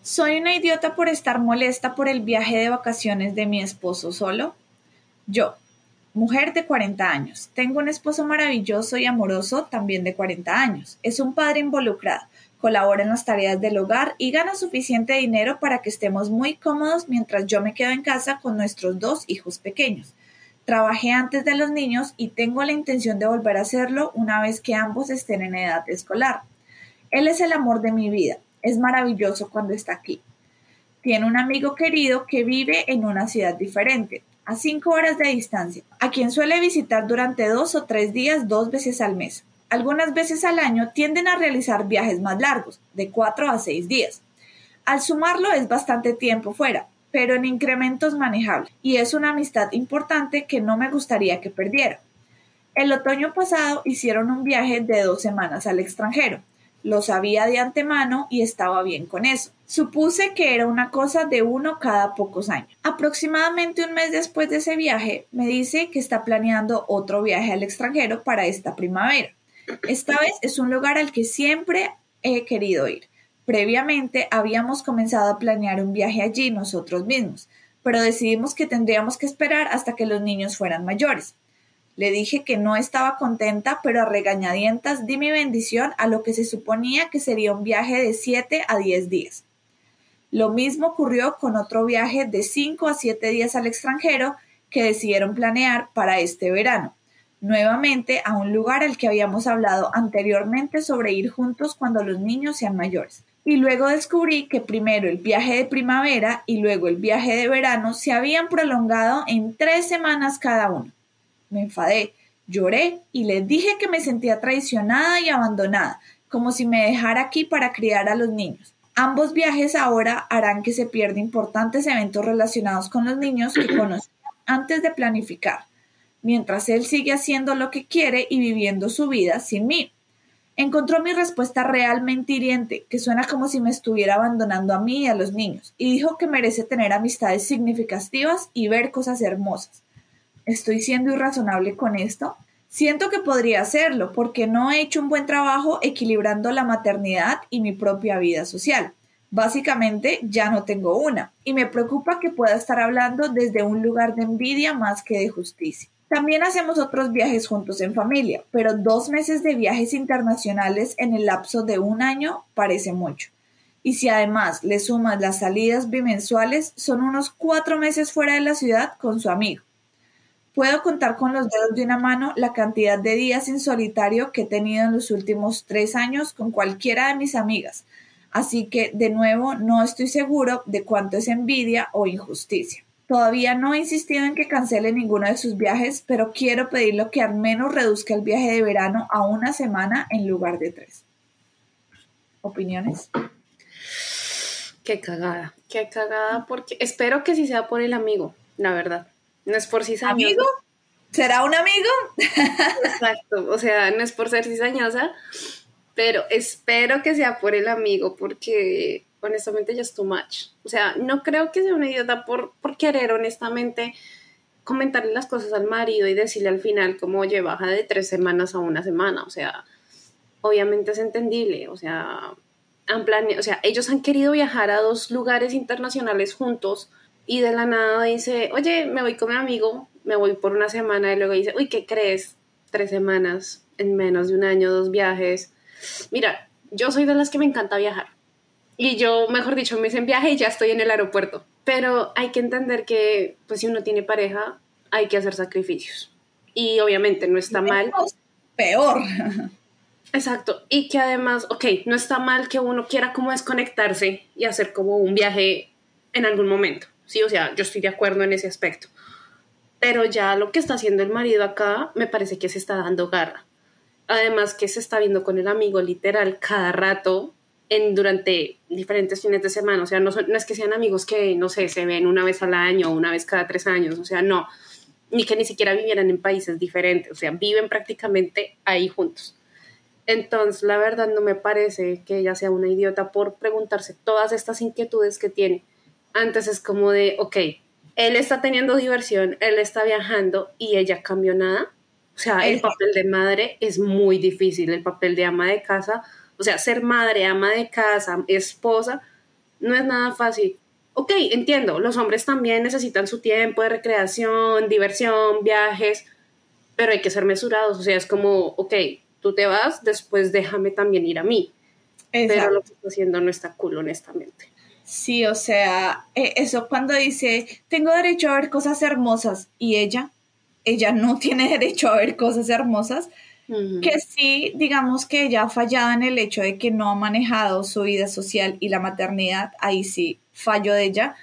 soy una idiota por estar molesta por el viaje de vacaciones de mi esposo solo. Yo, mujer de 40 años, tengo un esposo maravilloso y amoroso también de 40 años. Es un padre involucrado, colabora en las tareas del hogar y gana suficiente dinero para que estemos muy cómodos mientras yo me quedo en casa con nuestros dos hijos pequeños. Trabajé antes de los niños y tengo la intención de volver a hacerlo una vez que ambos estén en edad escolar. Él es el amor de mi vida. Es maravilloso cuando está aquí. Tiene un amigo querido que vive en una ciudad diferente, a cinco horas de distancia, a quien suele visitar durante dos o tres días dos veces al mes. Algunas veces al año tienden a realizar viajes más largos, de cuatro a seis días. Al sumarlo es bastante tiempo fuera, pero en incrementos manejables, y es una amistad importante que no me gustaría que perdiera. El otoño pasado hicieron un viaje de dos semanas al extranjero, lo sabía de antemano y estaba bien con eso. Supuse que era una cosa de uno cada pocos años. Aproximadamente un mes después de ese viaje, me dice que está planeando otro viaje al extranjero para esta primavera. Esta vez es un lugar al que siempre he querido ir. Previamente habíamos comenzado a planear un viaje allí nosotros mismos, pero decidimos que tendríamos que esperar hasta que los niños fueran mayores. Le dije que no estaba contenta, pero a regañadientas di mi bendición a lo que se suponía que sería un viaje de 7 a 10 días. Lo mismo ocurrió con otro viaje de 5 a 7 días al extranjero que decidieron planear para este verano, nuevamente a un lugar al que habíamos hablado anteriormente sobre ir juntos cuando los niños sean mayores y luego descubrí que primero el viaje de primavera y luego el viaje de verano se habían prolongado en tres semanas cada uno. Me enfadé, lloré y les dije que me sentía traicionada y abandonada, como si me dejara aquí para criar a los niños. Ambos viajes ahora harán que se pierdan importantes eventos relacionados con los niños que [clears throat] conocí antes de planificar, mientras él sigue haciendo lo que quiere y viviendo su vida sin mí. Encontró mi respuesta realmente hiriente, que suena como si me estuviera abandonando a mí y a los niños, y dijo que merece tener amistades significativas y ver cosas hermosas. ¿Estoy siendo irrazonable con esto? Siento que podría hacerlo, porque no he hecho un buen trabajo equilibrando la maternidad y mi propia vida social. Básicamente ya no tengo una, y me preocupa que pueda estar hablando desde un lugar de envidia más que de justicia. También hacemos otros viajes juntos en familia, pero dos meses de viajes internacionales en el lapso de un año parece mucho. Y si además le sumas las salidas bimensuales, son unos cuatro meses fuera de la ciudad con su amigo. Puedo contar con los dedos de una mano la cantidad de días en solitario que he tenido en los últimos tres años con cualquiera de mis amigas, así que de nuevo no estoy seguro de cuánto es envidia o injusticia. Todavía no he insistido en que cancele ninguno de sus viajes, pero quiero pedirlo que al menos reduzca el viaje de verano a una semana en lugar de tres. ¿Opiniones? Qué cagada, qué cagada, porque espero que sí sea por el amigo, la verdad. No es por cizañosa. ¿Amigo? ¿Será un amigo? Exacto, o sea, no es por ser cizañosa, pero espero que sea por el amigo, porque honestamente ya es too much. O sea, no creo que sea una idiota por, por querer honestamente comentarle las cosas al marido y decirle al final como, oye, baja de tres semanas a una semana. O sea, obviamente es entendible. O sea, han o sea, ellos han querido viajar a dos lugares internacionales juntos y de la nada dice, oye, me voy con mi amigo, me voy por una semana y luego dice, uy, ¿qué crees? Tres semanas en menos de un año, dos viajes. Mira, yo soy de las que me encanta viajar y yo, mejor dicho, me hice en viaje y ya estoy en el aeropuerto. Pero hay que entender que, pues si uno tiene pareja, hay que hacer sacrificios. Y obviamente no está mal. Peor. Exacto. Y que además, ok, no está mal que uno quiera como desconectarse y hacer como un viaje en algún momento. Sí, o sea, yo estoy de acuerdo en ese aspecto. Pero ya lo que está haciendo el marido acá me parece que se está dando garra. Además que se está viendo con el amigo literal cada rato en, durante diferentes fines de semana. O sea, no, no es que sean amigos que, no sé, se ven una vez al año o una vez cada tres años. O sea, no. Ni que ni siquiera vivieran en países diferentes. O sea, viven prácticamente ahí juntos. Entonces, la verdad no me parece que ella sea una idiota por preguntarse todas estas inquietudes que tiene. Antes es como de, ok, él está teniendo diversión, él está viajando y ella cambió nada. O sea, el papel de madre es muy difícil, el papel de ama de casa o sea, ser madre, ama de casa, esposa, no es nada fácil. Ok, entiendo, los hombres también necesitan su tiempo de recreación, diversión, viajes, pero hay que ser mesurados. O sea, es como, ok, tú te vas, después déjame también ir a mí. Pero lo que está haciendo no está cool, honestamente. Sí, o sea, e, eso cuando dice, tengo derecho a ver cosas hermosas y ella, ella no [laughs] tiene derecho a ver cosas hermosas, que sí, digamos que ella ha fallado en el hecho de que no ha manejado su vida social y la maternidad, ahí sí fallo de ella,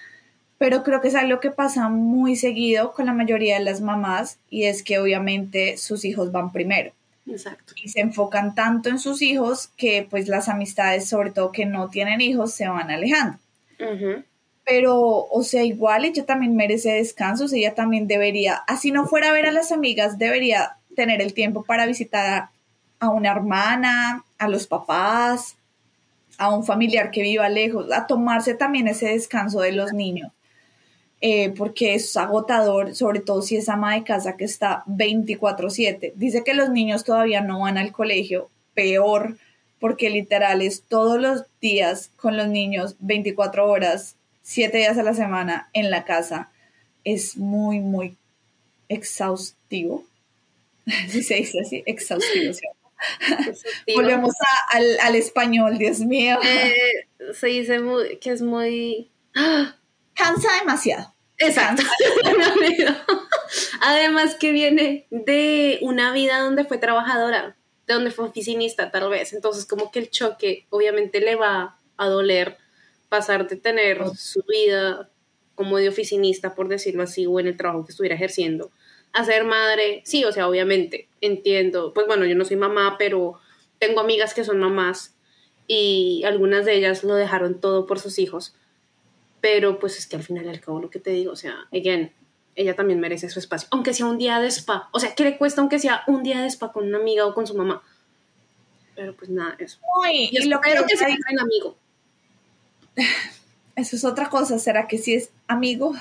pero creo que es algo que pasa muy seguido con la mayoría de las mamás y es que obviamente sus hijos van primero. Exacto. Y se enfocan tanto en sus hijos que pues las amistades, sobre todo que no tienen hijos, se van alejando. Pero, o sea, igual ella también merece descansos, ella también debería, así no fuera a ver a las amigas, debería tener el tiempo para visitar a una hermana, a los papás, a un familiar que viva lejos, a tomarse también ese descanso de los niños. eh, porque es agotador, sobre todo si es ama de casa que está 24/7. Dice que los niños todavía no van al colegio, peor, porque literal es todos los días con los niños, 24 horas, 7 días a la semana en la casa. Es muy, muy exhaustivo. [laughs] Si se dice así, exhaustivo. Volvemos al, español, Dios mío. Eh, se dice que es muy... Cansa demasiado. Exacto. [laughs] Además que viene de una vida donde fue trabajadora, de donde fue oficinista tal vez. Entonces como que el choque obviamente le va a doler pasar de tener su vida como de oficinista, por decirlo así, o en el trabajo que estuviera ejerciendo, a ser madre. Sí, o sea, obviamente entiendo. Pues bueno, yo no soy mamá, pero tengo amigas que son mamás y algunas de ellas lo dejaron todo por sus hijos pero pues es que al final y al cabo lo que te digo, o sea, again, ella también merece su espacio, aunque sea un día de spa, o sea, ¿qué le cuesta aunque sea un día de spa con una amiga o con su mamá? Pero pues nada, eso. y, lo que, que sea un amigo. [laughs] Eso es otra cosa, ¿será que sí es amigo?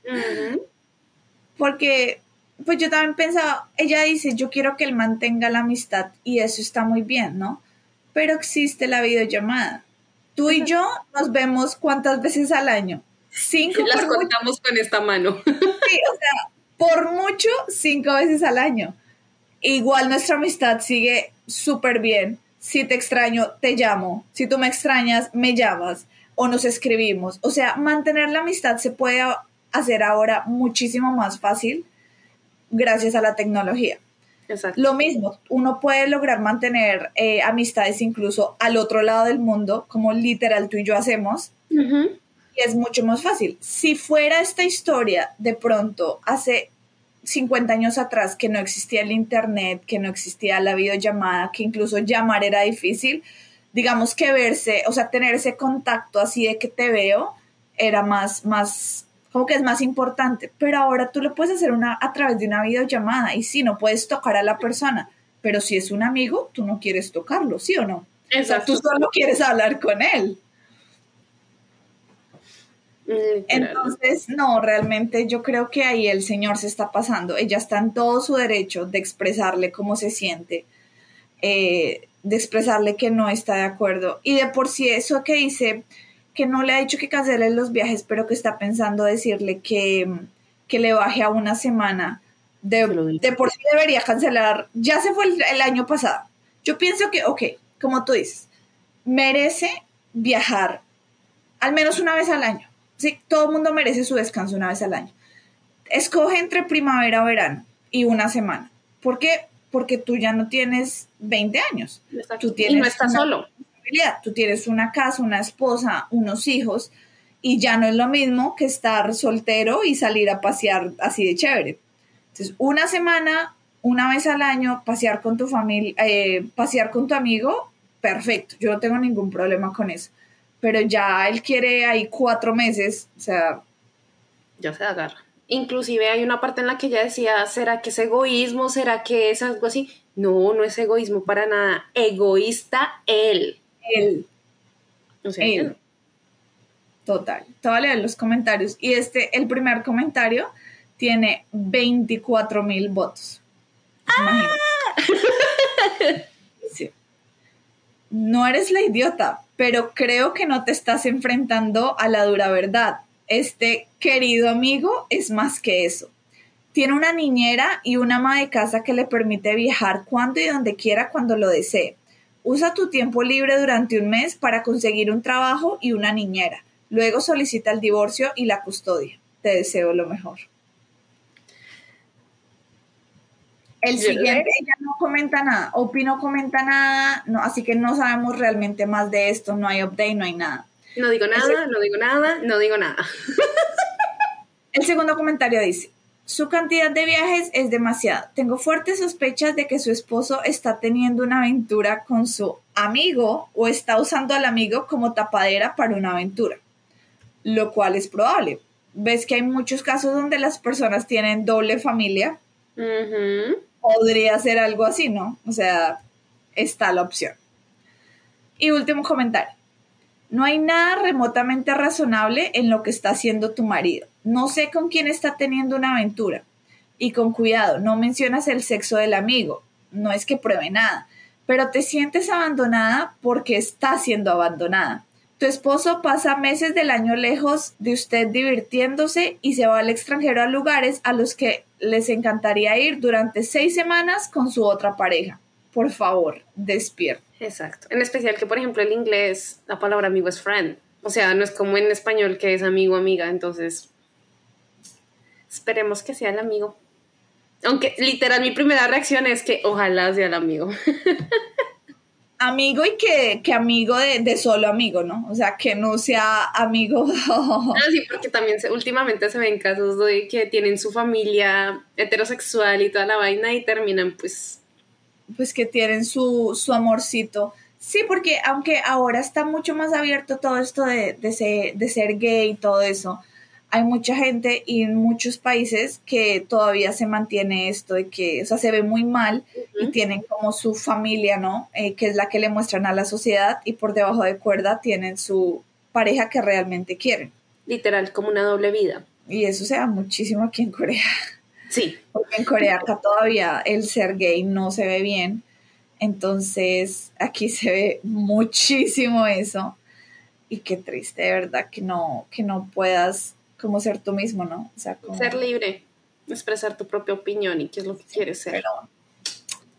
[laughs] Porque, pues yo también pensaba, ella dice, yo quiero que él mantenga la amistad y eso está muy bien, ¿no? Pero existe la videollamada. Tú y yo nos vemos cuántas veces al año. Cinco. Las contamos con esta mano. [laughs] Sí, o sea, por mucho, cinco veces al año. Igual nuestra amistad sigue súper bien. Si te extraño, te llamo. Si tú me extrañas, me llamas o nos escribimos. O sea, mantener la amistad se puede hacer ahora muchísimo más fácil gracias a la tecnología. Lo mismo, uno puede lograr mantener eh, amistades incluso al otro lado del mundo, como literal tú y yo hacemos, y es mucho más fácil. Si fuera esta historia de pronto hace 50 años atrás que no existía el internet, que no existía la videollamada, que incluso llamar era difícil, digamos que verse, o sea, tener ese contacto así de que te veo era más, más como que es más importante, pero ahora tú lo puedes hacer una, a través de una videollamada y sí, no puedes tocar a la persona, pero si es un amigo, tú no quieres tocarlo, ¿sí o no? Exacto. tú solo quieres hablar con él. Entonces, no, realmente yo creo que ahí el Señor se está pasando. Ella está en todo su derecho de expresarle cómo se siente, eh, de expresarle que no está de acuerdo. Y de por sí eso que dice, que no le ha dicho que cancele los viajes, pero que está pensando decirle que, le baje a una semana. De, por sí debería cancelar. Ya se fue el, año pasado. Yo pienso que, ok, como tú dices, merece viajar al menos una vez al año. Sí, todo el mundo merece su descanso una vez al año. Escoge entre primavera o verano y una semana. ¿Por qué? Porque tú ya no tienes 20 años. Tú tienes y no estás solo. Tú tienes una casa, una esposa, unos hijos, y ya no es lo mismo que estar soltero y salir a pasear así de chévere. Entonces, una semana, una vez al año, pasear con tu familia, eh, pasear con tu amigo, perfecto, yo no tengo ningún problema con eso. Pero ya él quiere ahí cuatro meses, o sea... Ya se agarra. Inclusive hay una parte en la que ella decía, ¿será que es egoísmo? ¿Será que es algo así? No, no es egoísmo para nada. Egoísta él él. O sea, él. Total. Te voy a leer los comentarios. Y este, el primer comentario tiene 24 mil votos. ¡Ah! Sí. No eres la idiota, pero creo que no te estás enfrentando a la dura verdad. Este querido amigo es más que eso. Tiene una niñera y una ama de casa que le permite viajar cuando y donde quiera cuando lo desee. Usa tu tiempo libre durante un mes para conseguir un trabajo y una niñera. Luego solicita el divorcio y la custodia. Te deseo lo mejor. El siguiente, ella no comenta nada. Opi no comenta nada, no, así que no sabemos realmente más de esto. No hay update, no hay nada. No digo nada, no digo nada, no digo nada. El segundo comentario dice, su cantidad de viajes es demasiada. Tengo fuertes sospechas de que su esposo está teniendo una aventura con su amigo o está usando al amigo como tapadera para una aventura, lo cual es probable. Ves que hay muchos casos donde las personas tienen doble familia. Podría ser algo así, ¿no? O sea, está la opción. Y último comentario. No hay nada remotamente razonable en lo que está haciendo tu marido. No sé con quién está teniendo una aventura. Y con cuidado, no mencionas el sexo del amigo. No es que pruebe nada, pero te sientes abandonada porque está siendo abandonada. Tu esposo pasa meses del año lejos de usted divirtiéndose y se va al extranjero a lugares a los que les encantaría ir durante seis semanas con su otra pareja. Por favor, despierta. Exacto. En especial que, por ejemplo, el inglés, la palabra amigo es friend. O sea, no es como en español que es amigo amiga. Entonces, esperemos que sea el amigo. Aunque literal mi primera reacción es que ojalá sea el amigo. [laughs] amigo y que, amigo de, solo amigo, ¿no? O sea, que no sea amigo. ah, sí, porque también últimamente se ven casos de que tienen su familia heterosexual y toda la vaina y terminan pues... Pues que tienen su, su amorcito. Sí, porque aunque ahora está mucho más abierto todo esto de, de, ser, de ser gay y todo eso, hay mucha gente y en muchos países que todavía se mantiene esto de que, o sea, se ve muy mal y tienen como su familia, ¿no? Eh, que es la que le muestran a la sociedad y por debajo de cuerda tienen su pareja que realmente quieren. Literal, como una doble vida. Y eso se da muchísimo aquí en Corea. Sí. Porque en Corea acá todavía el ser gay no se ve bien. Entonces aquí se ve muchísimo eso. Y qué triste, de verdad, que no, que no puedas como ser tú mismo, ¿no? O sea, Ser libre, expresar tu propia opinión y qué es lo que quieres ser.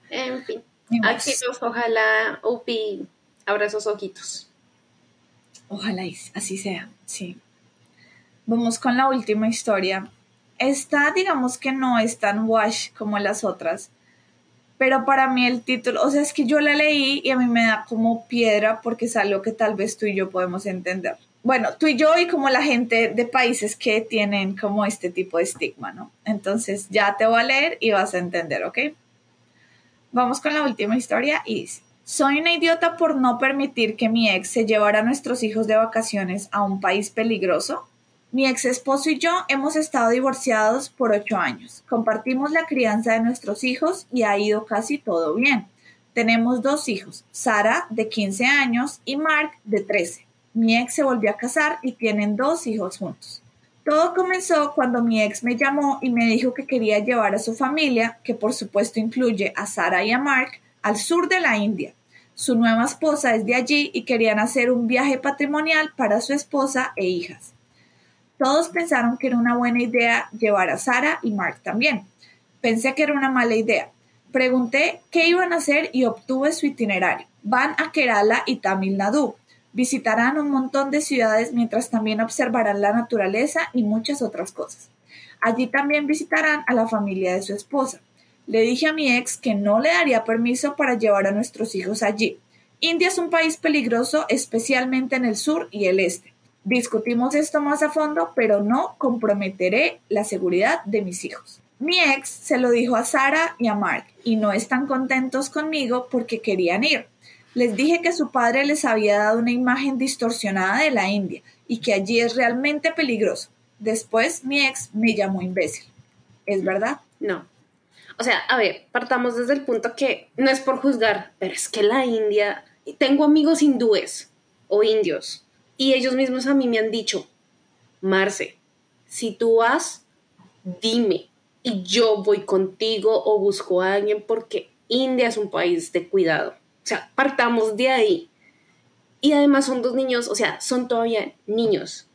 En fin. Aquí ojalá Upi abra esos ojitos. Ojalá así sea, sí. Vamos con la última historia. Esta, digamos que no es tan wash como las otras, pero para mí el título, o sea, es que yo la leí y a mí me da como piedra porque es algo que tal vez tú y yo podemos entender bueno, tú y yo y como la gente de países que tienen como este tipo de estigma, ¿no? Entonces ya te voy a leer y vas a entender, ¿ok? Vamos con la última historia y dice, soy una idiota por no permitir que mi ex se llevara a nuestros hijos de vacaciones a un país peligroso. Mi ex esposo y yo hemos estado divorciados por ocho años. Compartimos la crianza de nuestros hijos y ha ido casi todo bien. Tenemos dos hijos, Sara de 15 años y Mark de 13. Mi ex se volvió a casar y tienen dos hijos juntos. Todo comenzó cuando mi ex me llamó y me dijo que quería llevar a su familia, que por supuesto incluye a Sara y a Mark, al sur de la India. Su nueva esposa es de allí y querían hacer un viaje patrimonial para su esposa e hijas. Todos pensaron que era una buena idea llevar a Sara y Mark también. Pensé que era una mala idea. Pregunté qué iban a hacer y obtuve su itinerario. Van a Kerala y Tamil Nadu. Visitarán un montón de ciudades mientras también observarán la naturaleza y muchas otras cosas. Allí también visitarán a la familia de su esposa. Le dije a mi ex que no le daría permiso para llevar a nuestros hijos allí. India es un país peligroso, especialmente en el sur y el este. Discutimos esto más a fondo, pero no comprometeré la seguridad de mis hijos. Mi ex se lo dijo a Sara y a Mark y no están contentos conmigo porque querían ir. Les dije que su padre les había dado una imagen distorsionada de la India y que allí es realmente peligroso. Después mi ex me llamó imbécil. ¿Es verdad? No. O sea, a ver, partamos desde el punto que no es por juzgar, pero es que la India, tengo amigos hindúes o indios y ellos mismos a mí me han dicho, Marce, si tú vas, dime y yo voy contigo o busco a alguien porque India es un país de cuidado. O sea, partamos de ahí. Y además son dos niños, o sea, son todavía niños.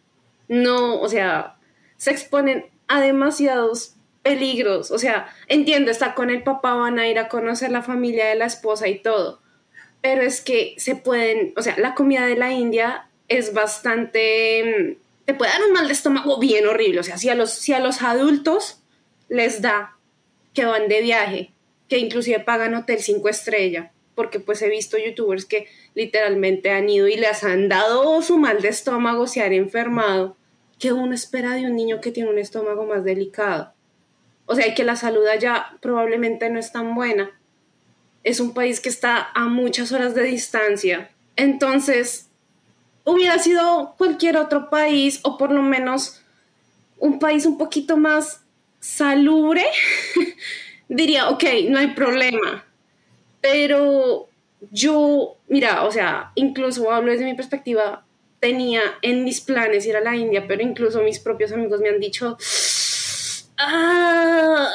No, o sea, se exponen a demasiados peligros. O sea, entiendo, está con el papá, van a ir a conocer la familia de la esposa y todo. Pero es que se pueden, o sea, la comida de la India es bastante, mm, te puede dar un mal de estómago bien horrible. O sea, si a los, si a los adultos les da que van de viaje, que inclusive pagan hotel cinco estrellas, porque pues he visto youtubers que literalmente han ido y les han dado su mal de estómago, se han enfermado, que uno espera de un niño que tiene un estómago más delicado. O sea, que la salud allá probablemente no es tan buena. Es un país que está a muchas horas de distancia. Entonces, hubiera sido cualquier otro país o por lo menos un país un poquito más salubre, [laughs] diría, ok, no hay problema pero yo, mira, o sea, incluso hablo desde mi perspectiva, tenía en mis planes ir a la India, pero incluso mis propios amigos me han dicho, ah,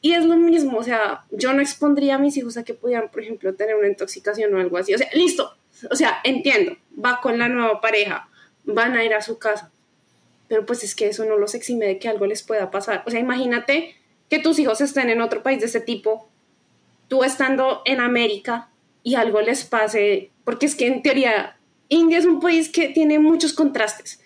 y es lo mismo, o sea, yo no expondría a mis hijos a que pudieran, por ejemplo, tener una intoxicación o algo así. O sea, listo, o sea, entiendo, va con la nueva pareja, van a ir a su casa, pero pues es que eso no los exime de que algo les pueda pasar. O sea, imagínate que tus hijos estén en otro país de ese tipo, tú estando en América y algo les pase, porque es que en teoría India es un país que tiene muchos contrastes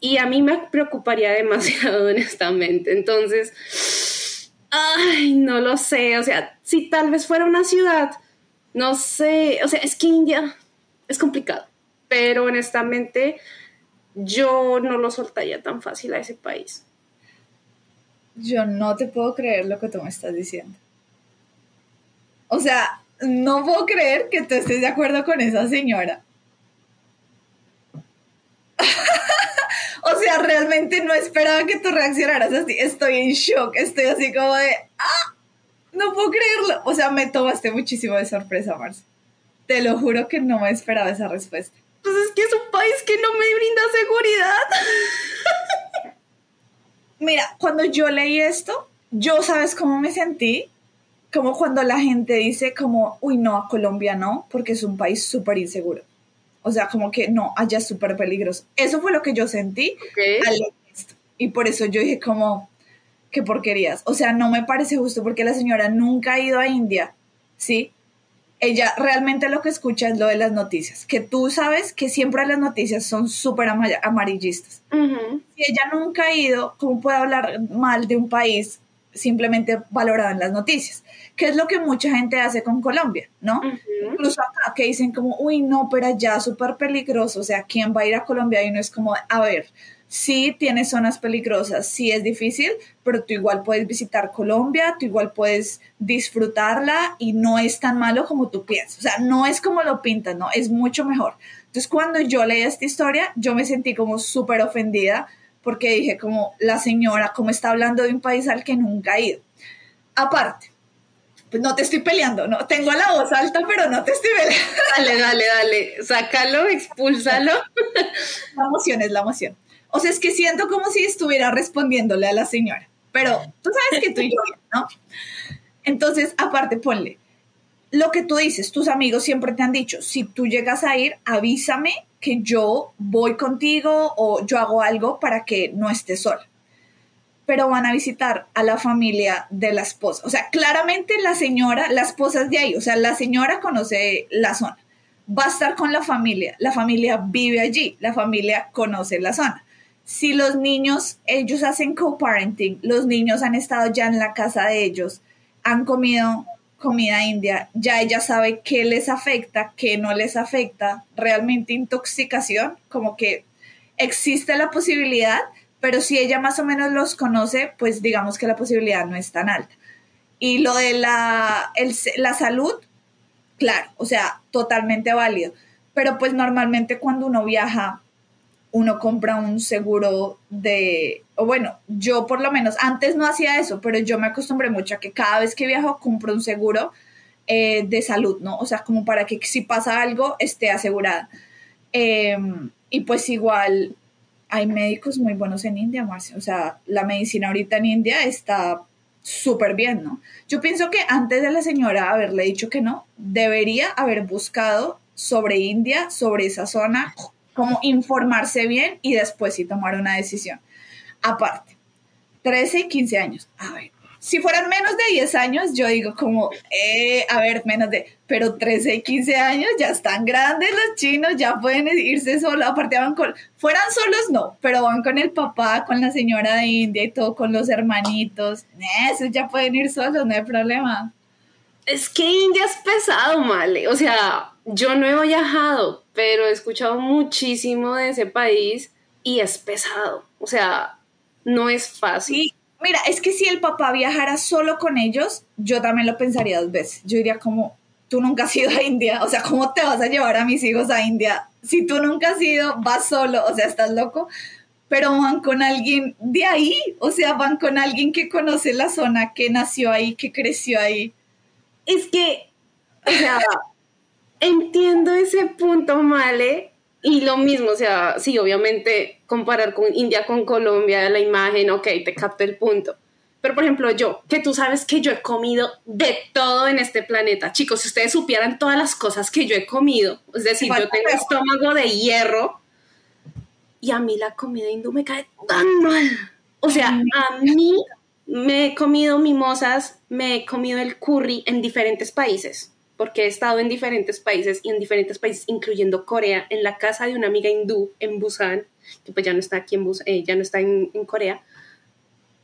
y a mí me preocuparía [laughs] demasiado honestamente. Entonces, ay, no lo sé, o sea, si tal vez fuera una ciudad, no sé, o sea, es que India es complicado, pero honestamente yo no lo soltaría tan fácil a ese país. Yo no te puedo creer lo que tú me estás diciendo. O sea, no puedo creer que tú estés de acuerdo con esa señora. [laughs] o sea, realmente no esperaba que tú reaccionaras así. Estoy en shock, estoy así como de, ¡ah! No puedo creerlo. O sea, me tomaste muchísimo de sorpresa, Marce. Te lo juro que no me esperaba esa respuesta. Pues es que es un país que no me brinda seguridad. [laughs] Mira, cuando yo leí esto, yo sabes cómo me sentí, como cuando la gente dice como, uy, no, a Colombia no, porque es un país súper inseguro. O sea, como que no, allá es súper peligroso. Eso fue lo que yo sentí al. Y por eso yo dije como, qué porquerías. O sea, no me parece justo porque la señora nunca ha ido a India, ¿sí? ella realmente lo que escucha es lo de las noticias, que tú sabes que siempre las noticias son súper amarillistas. Si ella nunca ha ido, ¿cómo puede hablar mal de un país simplemente valorado en las noticias? Que es lo que mucha gente hace con Colombia, ¿no? Incluso acá que dicen como, uy, no, pero allá súper peligroso, o sea, ¿quién va a ir a Colombia? Y no es como, a ver, sí tiene zonas peligrosas, sí es difícil, pero tú igual puedes visitar Colombia, tú igual puedes disfrutarla y no es tan malo como tú piensas. O sea, no es como lo pintas, ¿no? Es mucho mejor. Entonces, cuando yo leí esta historia, yo me sentí como súper ofendida porque dije como la señora, como está hablando de un país al que nunca ha ido. Aparte, pues no te estoy peleando, no, tengo la voz alta, pero no te estoy peleando. [laughs] Dale, dale, dale, sácalo, expúlsalo. La emoción es la emoción. O sea, es que siento como si estuviera respondiéndole a la señora. Pero tú sabes que tú y yo, ¿no? Entonces, aparte, ponle, lo que tú dices, tus amigos siempre te han dicho, si tú llegas a ir, avísame que yo voy contigo o yo hago algo para que no estés sola. Pero van a visitar a la familia de la esposa. O sea, claramente la señora, la esposa es de ahí, o sea, la señora conoce la zona. Va a estar con la familia, la familia vive allí, la familia conoce la zona si los niños, ellos hacen co-parenting, los niños han estado ya en la casa de ellos, han comido comida india, ya ella sabe qué les afecta, qué no les afecta, realmente intoxicación, como que existe la posibilidad, pero si ella más o menos los conoce, pues digamos que la posibilidad no es tan alta. Y lo de la, la salud, claro, o sea, totalmente válido, pero pues normalmente cuando uno viaja uno compra un seguro de, o bueno, yo por lo menos antes no hacía eso, pero yo me acostumbré mucho a que cada vez que viajo compro un seguro eh, de salud, ¿no? O sea, como para que si pasa algo esté asegurada. Em, y pues igual hay médicos muy buenos en India, más, o sea, la medicina ahorita en India está súper bien, ¿no? Yo pienso que antes de la señora haberle dicho que no, debería haber buscado sobre India, sobre esa zona, como informarse bien y después sí tomar una decisión. Aparte, 13 y 15 años. A ver, si fueran menos de 10 años, yo digo como, eh, a ver, menos de, pero 13 y 15 años ya están grandes los chinos, ya pueden irse solos, aparte van con, fueran solos no, pero van con el papá, con la señora de India y todo, con los hermanitos, eso ya pueden ir solos, no hay problema. Es que India es pesado, Male, o sea, yo no he viajado, pero he escuchado muchísimo de ese país y es pesado. O sea, no es fácil. Mira, es que si el papá viajara solo con ellos, yo también lo pensaría dos veces. Yo diría como, tú nunca has ido a India, o sea, ¿cómo te vas a llevar a mis hijos a India? Si tú nunca has ido, vas solo, o sea, estás loco. Pero van con alguien de ahí, o sea, van con alguien que conoce la zona, que nació ahí, que creció ahí. Es que, o sea, entiendo ese punto, Male, Y lo mismo, o sea, sí, obviamente comparar con India con Colombia, la imagen, ok, te capto el punto. Pero por ejemplo, yo, que tú sabes que yo he comido de todo en este planeta. Chicos, si ustedes supieran todas las cosas que yo he comido, es decir, yo tengo estómago de hierro y a mí la comida hindú me cae tan mal. O sea, a mí me he comido mimosas, me he comido el curry en diferentes países porque he estado en diferentes países y en diferentes países, incluyendo Corea, en la casa de una amiga hindú en Busan, que pues ya no está aquí en Busan, eh, ya no está en, en, Corea,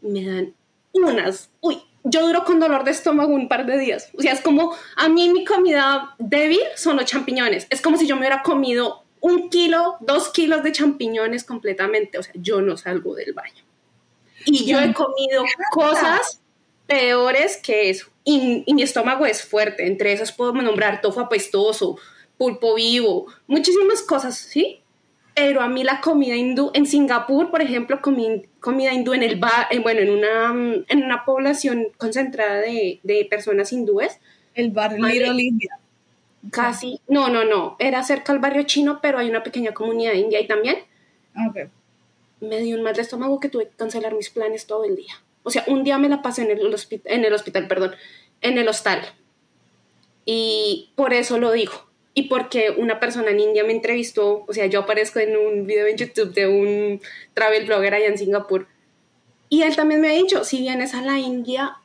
me dan unas, uy, yo duro con dolor de estómago un par de días. O sea, es como, a mí mi comida débil son los champiñones. Es como si yo me hubiera comido un kilo, dos kilos de champiñones completamente. O sea, yo no salgo del baño. Y yo he comido cosas peores que eso. Y, mi estómago es fuerte. Entre esas puedo nombrar tofu apestoso, pulpo vivo, muchísimas cosas, ¿sí? Pero a mí la comida hindú, en Singapur, por ejemplo, comí comida hindú en el bar, bueno, en una, en una población concentrada de, de personas hindúes. El bar Little India. Casi, no, no, no, era cerca al barrio chino, pero hay una pequeña comunidad india ahí también. Okay. Me dio un mal de estómago que tuve que cancelar mis planes todo el día. O sea, un día me la pasé en el, hospital, en el hospital, perdón, en el hostal. Y por eso lo digo. Y porque una persona en India me entrevistó, o sea, yo aparezco en un video en YouTube de un travel blogger allá en Singapur. Y él también me ha dicho, si vienes a la India,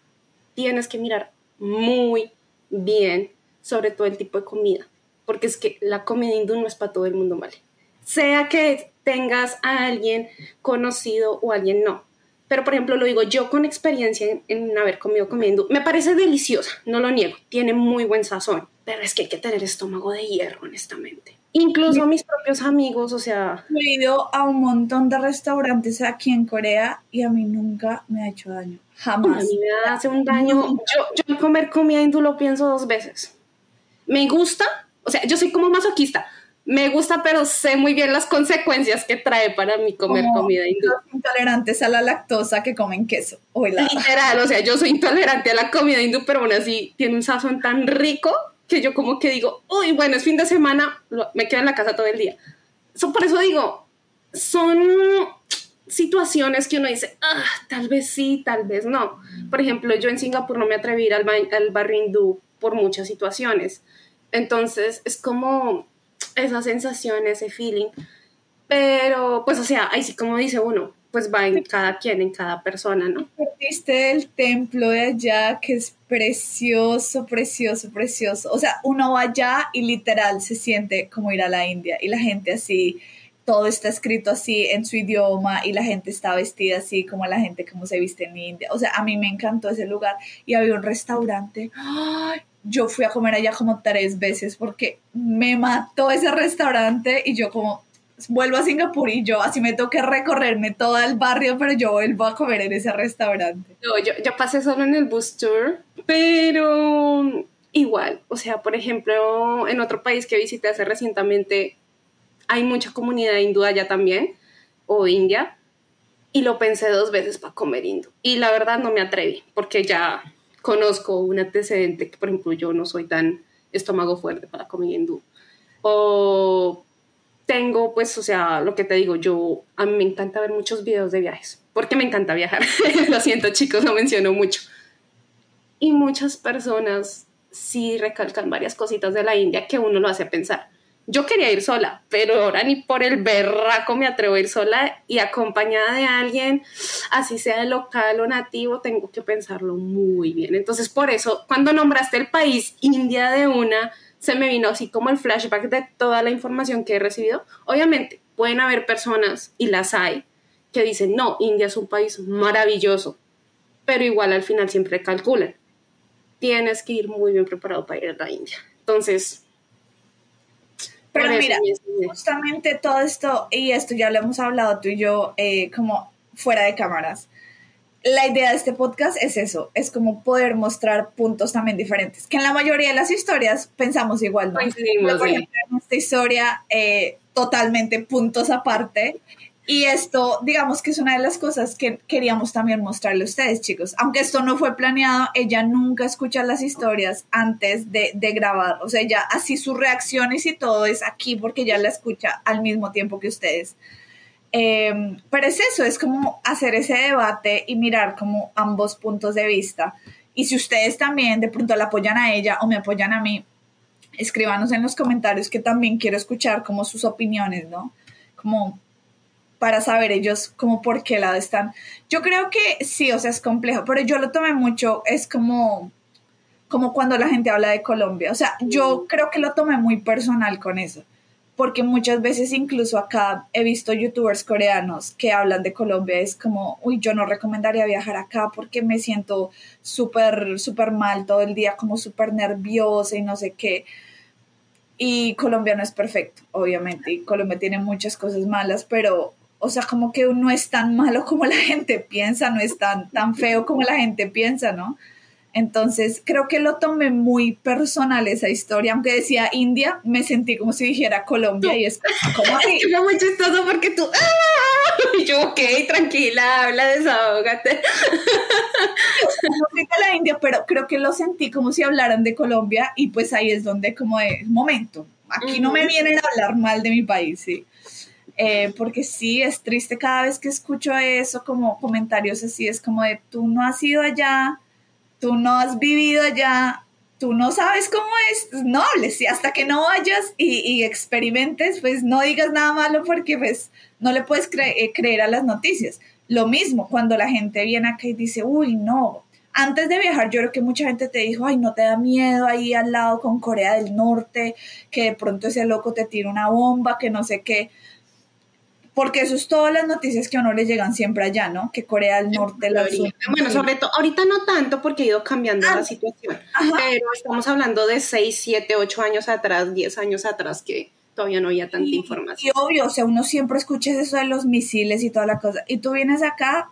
tienes que mirar muy bien sobre todo el tipo de comida. Porque es que la comida hindú no es para todo el mundo, ¿vale? Sea que tengas a alguien conocido o alguien no pero por ejemplo lo digo yo con experiencia en, haber comido comiendo, me parece deliciosa, no lo niego, tiene muy buen sazón, pero es que hay que tener estómago de hierro, honestamente. Incluso mis propios amigos, o sea... He ido a un montón de restaurantes aquí en Corea y a mí nunca me ha hecho daño, jamás. A mí me hace un daño, yo, yo comer comida hindú lo pienso dos veces. Me gusta, o sea, yo soy como masoquista, me gusta, pero sé muy bien las consecuencias que trae para mí comer comida hindú. intolerantes a la lactosa que comen queso o helado. Literal, o sea, yo soy intolerante a la comida hindú, pero aún así tiene un sazón tan rico que yo como que digo, uy, bueno, es fin de semana, me quedo en la casa todo el día. So, por eso digo, son situaciones que uno dice, ah, tal vez sí, tal vez no. Por ejemplo, yo en Singapur no me atreví a ir al, al barrio hindú por muchas situaciones. Entonces, es como esa sensación, ese feeling. Pero, pues, o sea, ahí sí como dice uno, pues va en cada quien, en cada persona, ¿no? Viste el templo de allá, que es precioso, precioso, precioso. O sea, uno va allá y literal se siente como ir a la India y la gente así, todo está escrito así en su idioma y la gente está vestida así como la gente como se viste en India. O sea, a mí me encantó ese lugar y había un restaurante. ¡Ay! Yo fui a comer allá como tres veces porque me mató ese restaurante y yo como vuelvo a Singapur y yo así me toque recorrerme todo el barrio, pero yo vuelvo a comer en ese restaurante. No, yo, yo pasé solo en el bus tour, pero igual, o sea, por ejemplo, en otro país que visité hace recientemente, hay mucha comunidad hindú allá también, o India, y lo pensé dos veces para comer hindú. Y la verdad no me atreví, porque ya conozco un antecedente que, por ejemplo, yo no soy tan estómago fuerte para comer hindú. O tengo, pues, o sea, lo que te digo, yo, a mí me encanta ver muchos videos de viajes, porque me encanta viajar. [laughs] lo siento, chicos, lo menciono mucho. Y muchas personas sí recalcan varias cositas de la India que uno lo hace pensar. Yo quería ir sola, pero ahora ni por el berraco me atrevo a ir sola y acompañada de alguien, así sea local o nativo, tengo que pensarlo muy bien. Entonces, por eso, cuando nombraste el país India de una, se me vino así como el flashback de toda la información que he recibido. Obviamente, pueden haber personas, y las hay, que dicen, no, India es un país maravilloso, pero igual al final siempre calculan. Tienes que ir muy bien preparado para ir a la India. Entonces, pero mira, justamente todo esto, y esto ya lo hemos hablado tú y yo, eh, como fuera de cámaras. La idea de este podcast es eso, es como poder mostrar puntos también diferentes, que en la mayoría de las historias pensamos igual, ¿no? por ejemplo, en esta historia, eh, totalmente puntos aparte, Y esto, digamos que es una de las cosas que queríamos también mostrarle a ustedes, chicos. Aunque esto no fue planeado, ella nunca escucha las historias antes de, grabar. O sea, ya así sus reacciones y todo es aquí porque ya la escucha al mismo tiempo que ustedes. Eh, pero es eso, es como hacer ese debate y mirar como ambos puntos de vista. Y si ustedes también de pronto la apoyan a ella o me apoyan a mí, escríbanos en los comentarios que también quiero escuchar como sus opiniones, ¿no? Como para saber ellos como por qué lado están. Yo creo que sí, o sea, es complejo, pero yo lo tomé mucho, es como, como cuando la gente habla de Colombia. O sea, yo creo que lo tomé muy personal con eso, porque muchas veces incluso acá he visto youtubers coreanos que hablan de Colombia, es como, uy, yo no recomendaría viajar acá porque me siento súper, súper mal todo el día, como súper nerviosa y no sé qué. Y Colombia no es perfecto, obviamente, y Colombia tiene muchas cosas malas, pero o sea, como que no es tan malo como la gente piensa, no es tan, tan feo como la gente piensa, ¿no? Entonces, creo que lo tomé muy personal esa historia, aunque decía India, me sentí como si dijera Colombia y es como así. [laughs] Es que fue muy chistoso porque tú, ¡ah! Y yo, ok, tranquila, habla, desahógate. De la India, pero creo que lo sentí como si hablaran de Colombia y pues ahí es donde como de, momento, aquí no me vienen a hablar mal de mi país, sí. Eh, porque sí, es triste cada vez que escucho eso, como comentarios así, es como de, tú no has ido allá, tú no has vivido allá, tú no sabes cómo es, no hables, y hasta que no vayas y, y, experimentes, pues no digas nada malo porque pues no le puedes eh, creer a las noticias. Lo mismo cuando la gente viene acá y dice, uy, no, antes de viajar, yo creo que mucha gente te dijo, ay, no te da miedo ahí al lado con Corea del Norte, que de pronto ese loco te tira una bomba, que no sé qué porque eso es todas las noticias que a uno le llegan siempre allá, ¿no? Que Corea del Norte, la sur. Bueno, sobre todo, ahorita no tanto porque ha ido cambiando la ah, situación, pero estamos hablando de 6, 7, 8 años atrás, 10 años atrás que todavía no había tanta información. Y obvio, o sea, uno siempre escucha eso de los misiles y toda la cosa, y tú vienes acá,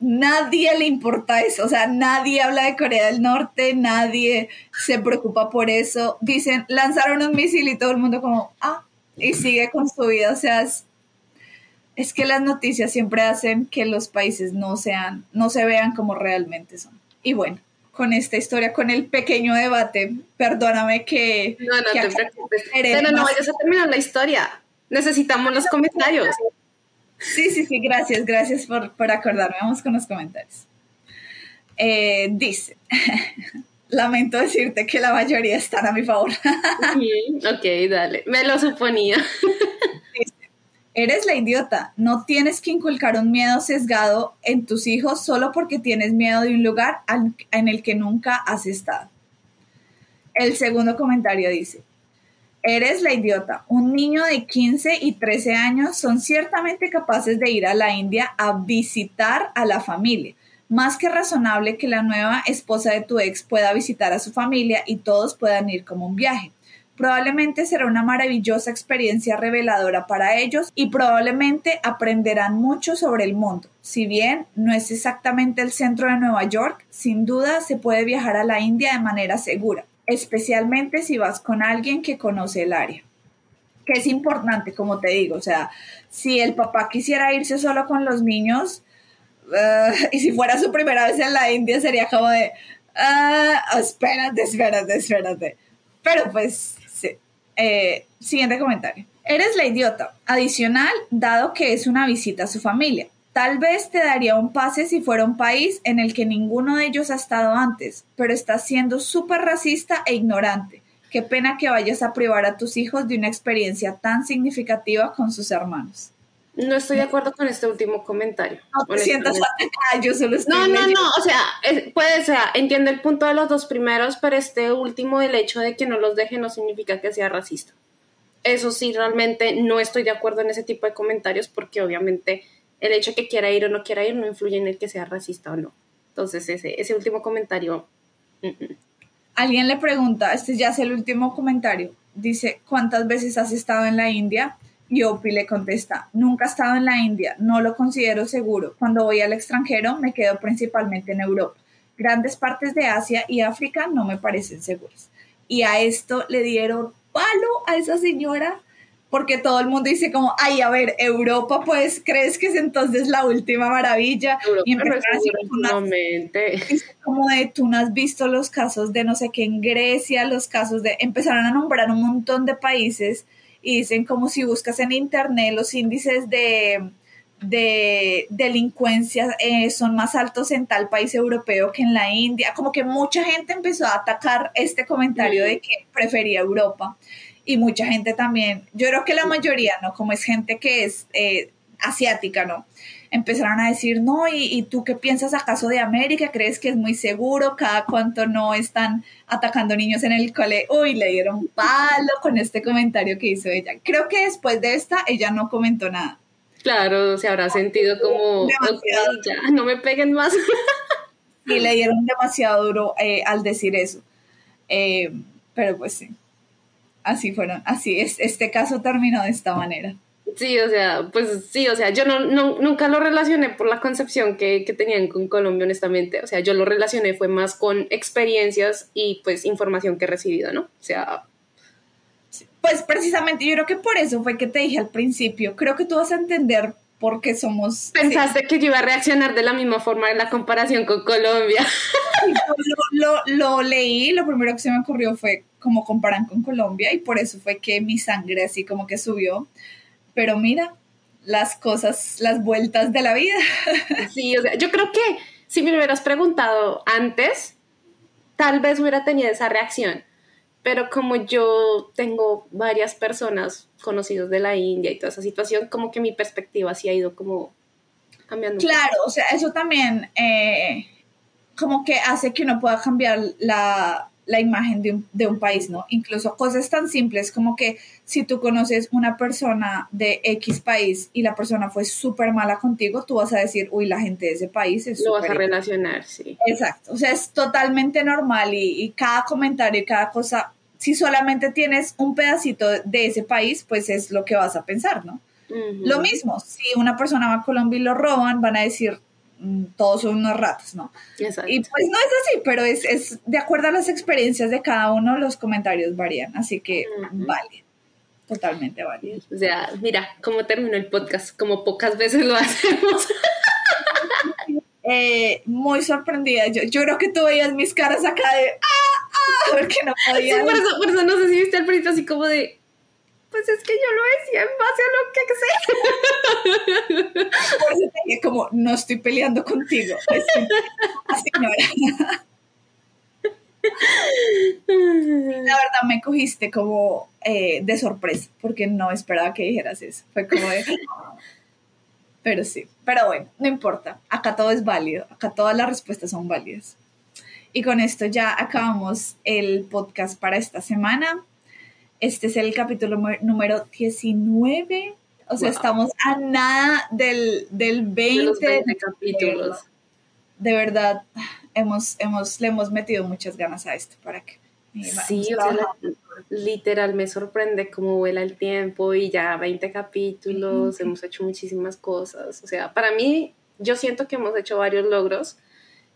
nadie le importa eso, o sea, nadie habla de Corea del Norte, nadie se preocupa por eso, dicen, lanzaron un misil y todo el mundo como, ah, y sigue con su vida, o sea, es es que las noticias siempre hacen que los países no sean, no se vean como realmente son. Y bueno, con esta historia, con el pequeño debate, perdóname que... No, no te preocupes. Pero no vayas a terminar la historia. Necesitamos los comentarios. Sí, sí, sí, gracias, gracias por, por acordarme. Vamos con los comentarios. Eh, dice, [laughs] lamento decirte que la mayoría están a mi favor. ok, dale, me lo suponía. [laughs] Eres la idiota. No tienes que inculcar un miedo sesgado en tus hijos solo porque tienes miedo de un lugar en el que nunca has estado. El segundo comentario dice, eres la idiota. Un niño de 15 y 13 años son ciertamente capaces de ir a la India a visitar a la familia. Más que razonable que la nueva esposa de tu ex pueda visitar a su familia y todos puedan ir como un viaje. Probablemente será una maravillosa experiencia reveladora para ellos y probablemente aprenderán mucho sobre el mundo. Si bien no es exactamente el centro de Nueva York, sin duda se puede viajar a la India de manera segura, especialmente si vas con alguien que conoce el área. Que es importante, como te digo, o sea, si el papá quisiera irse solo con los niños, uh, y si fuera su primera vez en la India, sería como de, uh, espérate, espérate, espérate. Pero pues eh, siguiente comentario. Eres la idiota. Adicional, dado que es una visita a su familia. Tal vez te daría un pase si fuera un país en el que ninguno de ellos ha estado antes, pero estás siendo súper racista e ignorante. Qué pena que vayas a privar a tus hijos de una experiencia tan significativa con sus hermanos. No estoy de acuerdo con este último comentario. No sientas yo solo estoy No, no, no, o sea, puede ser, entiendo el punto de los dos primeros, pero este último, el hecho de que no los deje no significa que sea racista. Eso sí, realmente no estoy de acuerdo en ese tipo de comentarios porque obviamente el hecho de que quiera ir o no quiera ir no influye en el que sea racista o no. Entonces, ese, ese último comentario... Alguien le pregunta, este ya es el último comentario, dice, ¿cuántas veces has estado en la India? Y Opi le contesta, nunca he estado en la India, no lo considero seguro. Cuando voy al extranjero me quedo principalmente en Europa. Grandes partes de Asia y África no me parecen seguras. Y a esto le dieron palo a esa señora porque todo el mundo dice como, ay, a ver, Europa, pues, ¿crees que es entonces la última maravilla? Europa y empezaron como, momento. como de, tú no has visto los casos de no sé qué en Grecia, los casos de, empezaron a nombrar un montón de países y dicen como si buscas en internet los índices de, de delincuencia eh, son más altos en tal país europeo que en la India. Como que mucha gente empezó a atacar este comentario de que prefería Europa y mucha gente también, yo creo que la mayoría, ¿no? Como es gente que es eh, asiática, ¿no? Empezaron a decir, no, ¿y, ¿y, tú qué piensas acaso de América? ¿Crees que es muy seguro? ¿Cada cuánto no están atacando niños en el cole? Uy, le dieron palo con este comentario que hizo ella. Creo que después de esta, ella no comentó nada. Claro, se habrá sentido como, Demasiado. "Ok, ya, no me peguen más. [laughs] Y le dieron demasiado duro eh, al decir eso. Eh, pero pues sí, así fueron, así es. Este caso terminó de esta manera. Sí, o sea, pues sí, o sea, yo no, no- nunca lo relacioné por la concepción que, que tenían con Colombia, honestamente. O sea, yo lo relacioné fue más con experiencias y pues información que he recibido, ¿no? O sea, Pues precisamente yo creo que por eso fue que te dije al principio, creo que tú vas a entender por qué somos... pensaste que yo iba a reaccionar de la misma forma en la comparación con Colombia. [laughs] Lo, lo, lo leí, lo primero que se me ocurrió fue cómo comparan con Colombia y por eso fue que mi sangre así como que subió. Pero mira, las cosas, las vueltas de la vida. [laughs] Sí, o sea, yo creo que si me hubieras preguntado antes, tal vez hubiera tenido esa reacción. Pero como yo tengo varias personas conocidos de la India y toda esa situación, como que mi perspectiva sí ha ido como cambiando. Claro, o sea, eso también eh, como que hace que uno pueda cambiar la, la imagen de un, de un país, ¿no? Incluso cosas tan simples como que si tú conoces una persona de X país y la persona fue súper mala contigo, tú vas a decir, uy, la gente de ese país es Lo vas a relacionar, sí. Exacto, o sea, es totalmente normal y, y cada comentario y cada cosa, si solamente tienes un pedacito de ese país, pues es lo que vas a pensar, ¿no? Lo mismo, si una persona va a Colombia y lo roban, van a decir, "Mm, todos son unos ratos, ¿no? Exacto. Y pues no es así, pero es, es de acuerdo a las experiencias de cada uno, los comentarios varían, así que Ujú. vale, totalmente válido. O sea, mira cómo terminó el podcast, como pocas veces lo [laughs] hacemos. Eh, muy sorprendida, yo, yo creo que tú veías mis caras acá de, ah, ah, porque no Sí, podía. por, eso, por eso no sé si viste al principio así como de, pues es que yo lo decía en base a lo que sé. Por eso te dije como, no estoy peleando contigo. Así no era. La verdad me cogiste como eh, de sorpresa, porque no esperaba que dijeras eso. Fue como de... Pero sí, pero bueno, no importa. Acá todo es válido, acá todas las respuestas son válidas. Y con esto ya acabamos el podcast para esta semana. Este es el capítulo número 19. O sea, Wow. estamos a nada del, del 20. De los 20 capítulos. de verdad hemos, hemos, le hemos metido muchas ganas a esto para que Sí, o sea, literal me sorprende cómo vuela el tiempo y ya 20 capítulos, hemos hecho muchísimas cosas. O sea, para mí, yo siento que hemos hecho varios logros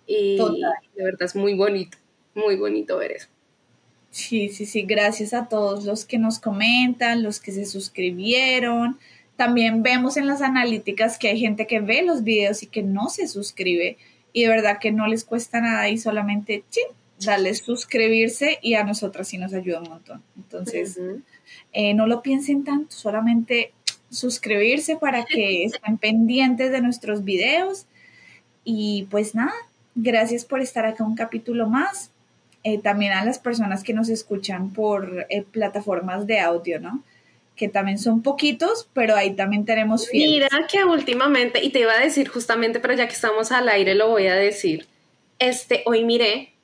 y Total. de verdad es muy bonito, muy bonito ver eso. Sí, sí, sí, gracias a todos los que nos comentan, los que se suscribieron. También vemos en las analíticas que hay gente que ve los videos y que no se suscribe. Y de verdad que no les cuesta nada y solamente chin, darle suscribirse y a nosotras sí nos ayuda un montón. Entonces, eh, no lo piensen tanto, solamente suscribirse para que [laughs] estén pendientes de nuestros videos. Y pues nada, gracias por estar acá un capítulo más. Eh, también a las personas que nos escuchan por eh, plataformas de audio, ¿no? Que también son poquitos, pero ahí también tenemos fieles. Mira que últimamente, y te iba a decir justamente, pero ya que estamos al aire lo voy a decir, este, hoy miré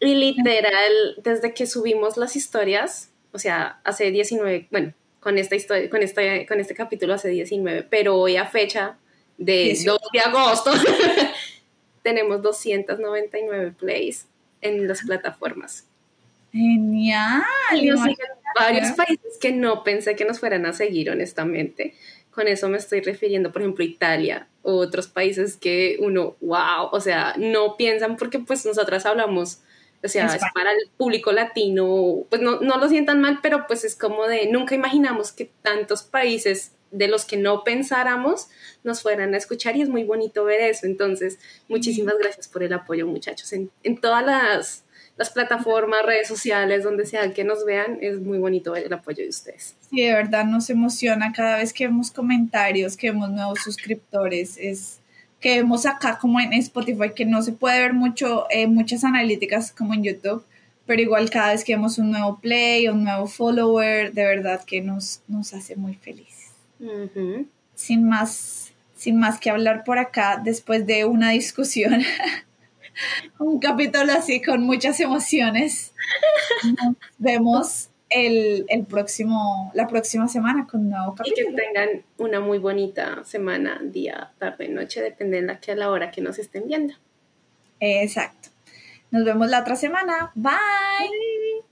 y literal, desde que subimos las historias, o sea, hace 19, bueno, con esta historia, con este, con este capítulo hace 19, pero hoy a fecha de 18. 2 de agosto, [laughs] tenemos 299 plays en las plataformas. Genial. Y nos siguen imagínate. varios países que no pensé que nos fueran a seguir, honestamente. Con eso me estoy refiriendo, por ejemplo, Italia o otros países que uno, wow, o sea, no piensan porque pues nosotras hablamos O sea, es para el público latino, pues no, no lo sientan mal, pero pues es como de, nunca imaginamos que tantos países de los que no pensáramos nos fueran a escuchar y es muy bonito ver eso. Entonces, muchísimas gracias por el apoyo, muchachos. En, en todas las, las, plataformas, redes sociales, donde sea que nos vean, es muy bonito ver el apoyo de ustedes. Sí, de verdad nos emociona cada vez que vemos comentarios, que vemos nuevos suscriptores. Es que vemos acá como en Spotify, que no se puede ver mucho, eh, muchas analíticas como en YouTube, pero igual cada vez que vemos un nuevo play, un nuevo follower, de verdad que nos, nos hace muy feliz. Sin más, sin más que hablar por acá, después de una discusión, [laughs] un capítulo así con muchas emociones, nos vemos el, próximo, la próxima semana con un nuevo capítulo. Y que tengan una muy bonita semana, día, tarde, noche, depende de la que a la hora que nos estén viendo. Exacto. Nos vemos la otra semana. Bye.